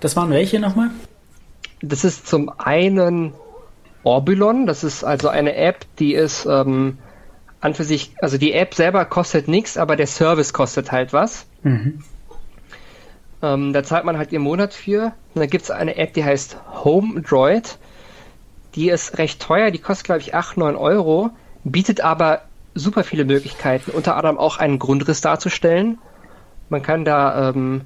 Das waren welche nochmal? Das ist zum einen Orbulon, das ist also eine App, die ist ähm, an für sich, also die App selber kostet nichts, aber der Service kostet halt was. Mhm. Ähm, da zahlt man halt im Monat für. Und dann gibt es eine App, die heißt Home Droid. Die ist recht teuer, die kostet, glaube ich, 8, 9 Euro, bietet aber super viele Möglichkeiten, unter anderem auch einen Grundriss darzustellen. Man kann da, ähm,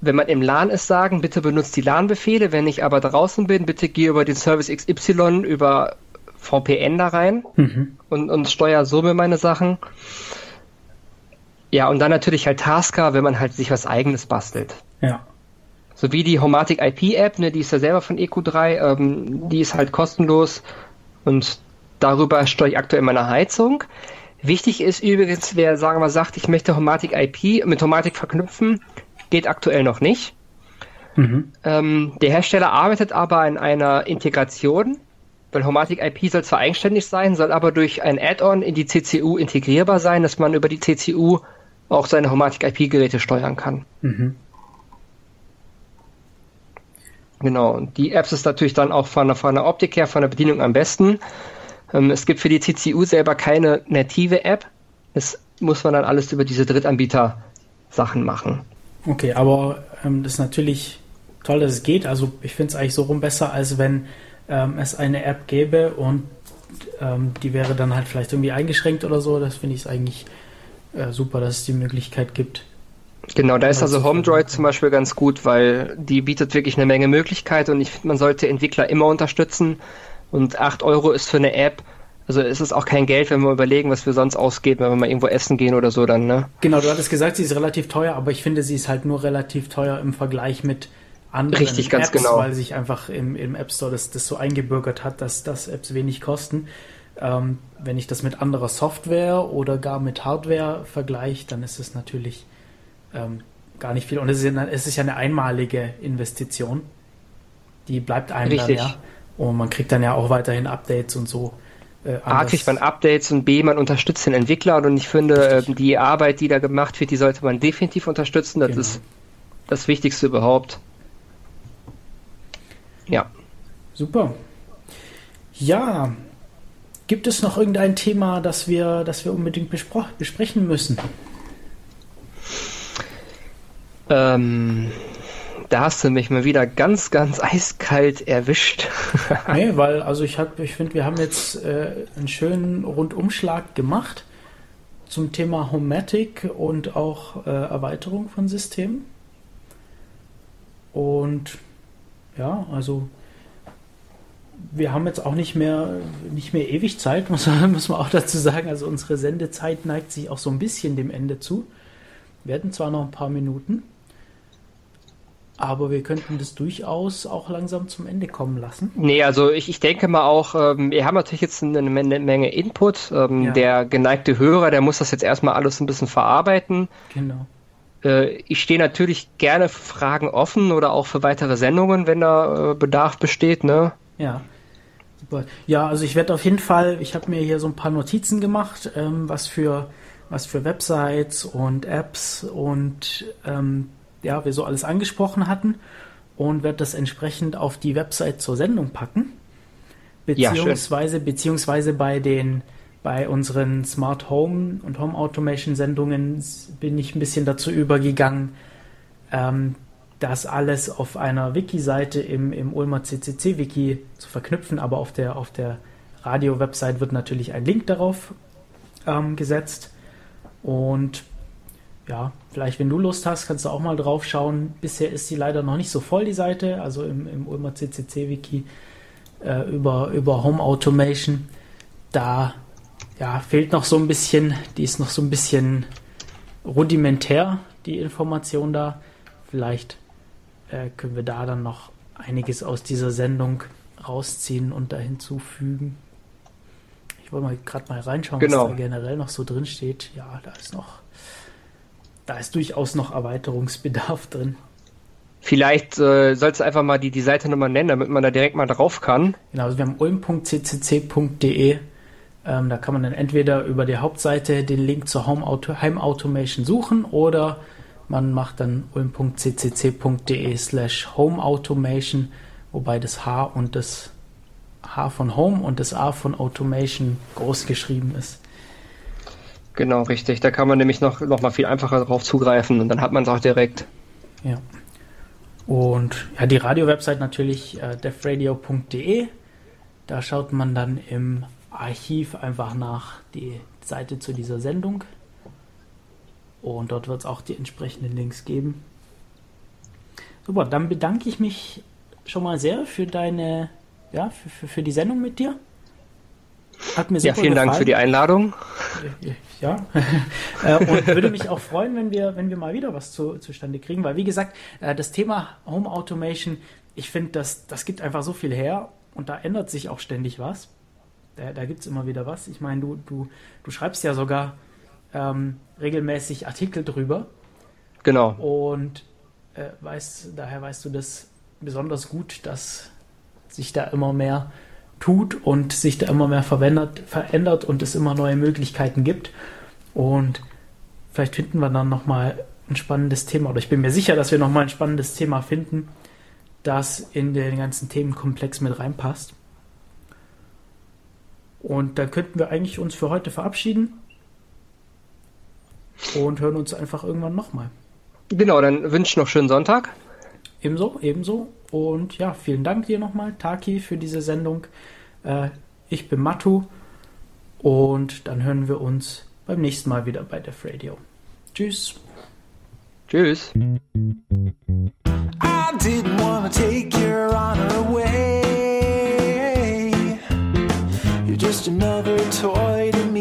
wenn man im LAN ist, sagen, bitte benutzt die LAN-Befehle. Wenn ich aber draußen bin, bitte gehe über den Service XY über VPN da rein mhm. und, und steuere so mir meine Sachen. Ja, und dann natürlich halt Tasker, wenn man halt sich was eigenes bastelt. Ja. So wie die Homatic IP App, ne, die ist ja selber von EQ3, ähm, die ist halt kostenlos und darüber steuere ich aktuell meine Heizung. Wichtig ist übrigens, wer sagen wir sagt, ich möchte Homatic IP mit Homatic verknüpfen, geht aktuell noch nicht. Mhm. Ähm, der Hersteller arbeitet aber an einer Integration, weil Homatic IP soll zwar eigenständig sein, soll aber durch ein Add-on in die CCU integrierbar sein, dass man über die CCU auch seine Homatic-IP-Geräte steuern kann. Mhm. Genau, und die Apps ist natürlich dann auch von, von der Optik her, von der Bedienung am besten. Ähm, es gibt für die CCU selber keine native App. Das muss man dann alles über diese Drittanbieter Sachen machen. Okay, aber ähm, das ist natürlich toll, dass es geht. Also ich finde es eigentlich so rum besser, als wenn ähm, es eine App gäbe und ähm, die wäre dann halt vielleicht irgendwie eingeschränkt oder so. Das finde ich eigentlich äh, super, dass es die Möglichkeit gibt. Genau, da ist also HomeDroid zum Beispiel ganz gut, weil die bietet wirklich eine Menge Möglichkeiten und ich finde, man sollte Entwickler immer unterstützen. Und 8 Euro ist für eine App, also ist es auch kein Geld, wenn wir überlegen, was wir sonst ausgeben, wenn wir mal irgendwo essen gehen oder so dann, ne? Genau, du hattest gesagt, sie ist relativ teuer, aber ich finde, sie ist halt nur relativ teuer im Vergleich mit anderen Richtig, Apps, genau. weil sich einfach im, im App Store das, das so eingebürgert hat, dass, dass Apps wenig kosten. Ähm, wenn ich das mit anderer Software oder gar mit Hardware vergleiche, dann ist es natürlich ähm, gar nicht viel. Und es ist, ja, es ist ja eine einmalige Investition. Die bleibt einem Richtig. dann ja. Und man kriegt dann ja auch weiterhin Updates und so. Äh, A kriegt man Updates und B, man unterstützt den Entwickler und ich finde, äh, die Arbeit, die da gemacht wird, die sollte man definitiv unterstützen. Das genau. ist das Wichtigste überhaupt. Ja. Super. Ja, Gibt es noch irgendein Thema, das wir, das wir unbedingt besprechen müssen? Ähm, da hast du mich mal wieder ganz, ganz eiskalt erwischt. nee, weil, also ich, ich finde, wir haben jetzt äh, einen schönen Rundumschlag gemacht zum Thema Homatic und auch äh, Erweiterung von Systemen. Und ja, also wir haben jetzt auch nicht mehr, nicht mehr ewig Zeit, muss man, muss man auch dazu sagen. Also unsere Sendezeit neigt sich auch so ein bisschen dem Ende zu. Wir hätten zwar noch ein paar Minuten, aber wir könnten das durchaus auch langsam zum Ende kommen lassen. Nee, also ich, ich denke mal auch, ähm, wir haben natürlich jetzt eine, eine Menge Input. Ähm, ja. Der geneigte Hörer, der muss das jetzt erstmal alles ein bisschen verarbeiten. Genau. Äh, ich stehe natürlich gerne für Fragen offen oder auch für weitere Sendungen, wenn da äh, Bedarf besteht, ne? Ja. Super. Ja, also ich werde auf jeden Fall, ich habe mir hier so ein paar Notizen gemacht, ähm, was für was für Websites und Apps und ähm, ja, wir so alles angesprochen hatten und werde das entsprechend auf die Website zur Sendung packen. Beziehungsweise, ja, beziehungsweise bei den bei unseren Smart Home und Home Automation Sendungen bin ich ein bisschen dazu übergegangen, ähm, das alles auf einer Wiki-Seite im, im Ulmer CCC-Wiki zu verknüpfen, aber auf der, auf der Radio-Website wird natürlich ein Link darauf ähm, gesetzt. Und ja, vielleicht, wenn du Lust hast, kannst du auch mal drauf schauen. Bisher ist sie leider noch nicht so voll, die Seite, also im, im Ulmer CCC-Wiki äh, über, über Home Automation. Da ja, fehlt noch so ein bisschen, die ist noch so ein bisschen rudimentär, die Information da. Vielleicht äh, können wir da dann noch einiges aus dieser Sendung rausziehen und da hinzufügen. Ich wollte mal gerade mal reinschauen, genau. was da generell noch so drin steht. Ja, da ist noch, da ist durchaus noch Erweiterungsbedarf drin. Vielleicht äh, sollst du einfach mal die, die Seite nochmal nennen, damit man da direkt mal drauf kann. Genau, also wir haben ulm.ccc.de. Ähm, da kann man dann entweder über die Hauptseite den Link zur Home Auto, Heim Automation suchen oder man macht dann ulm.ccc.de slash Home Automation, wobei das H und das H von Home und das A von Automation groß geschrieben ist. Genau, richtig. Da kann man nämlich noch, noch mal viel einfacher darauf zugreifen und dann hat man es auch direkt. Ja. Und ja, die Radio-Website natürlich äh, defradio.de. Da schaut man dann im Archiv einfach nach die Seite zu dieser Sendung. Und dort wird es auch die entsprechenden Links geben. Super, dann bedanke ich mich schon mal sehr für deine, ja, für, für, für die Sendung mit dir. Hat mir sehr ja, vielen gefallen. Dank für die Einladung. Ja, äh, und würde mich auch freuen, wenn wir, wenn wir mal wieder was zu, zustande kriegen, weil wie gesagt, äh, das Thema Home Automation, ich finde, das, das gibt einfach so viel her und da ändert sich auch ständig was. Da, da gibt es immer wieder was. Ich meine, du, du, du schreibst ja sogar ähm, regelmäßig Artikel drüber. Genau. Und äh, weißt, daher weißt du das besonders gut, dass sich da immer mehr tut und sich da immer mehr verändert, verändert und es immer neue Möglichkeiten gibt. Und vielleicht finden wir dann nochmal ein spannendes Thema, oder ich bin mir sicher, dass wir nochmal ein spannendes Thema finden, das in den ganzen Themenkomplex mit reinpasst. Und dann könnten wir eigentlich uns für heute verabschieden und hören uns einfach irgendwann nochmal. Genau, dann wünsche ich noch schönen Sonntag. Ebenso, ebenso. Und ja, vielen Dank dir nochmal, Taki, für diese Sendung. Äh, ich bin Matu und dann hören wir uns beim nächsten Mal wieder bei Def Radio. Tschüss. Tschüss. I didn't wanna take your honor away. You're just another toy to me,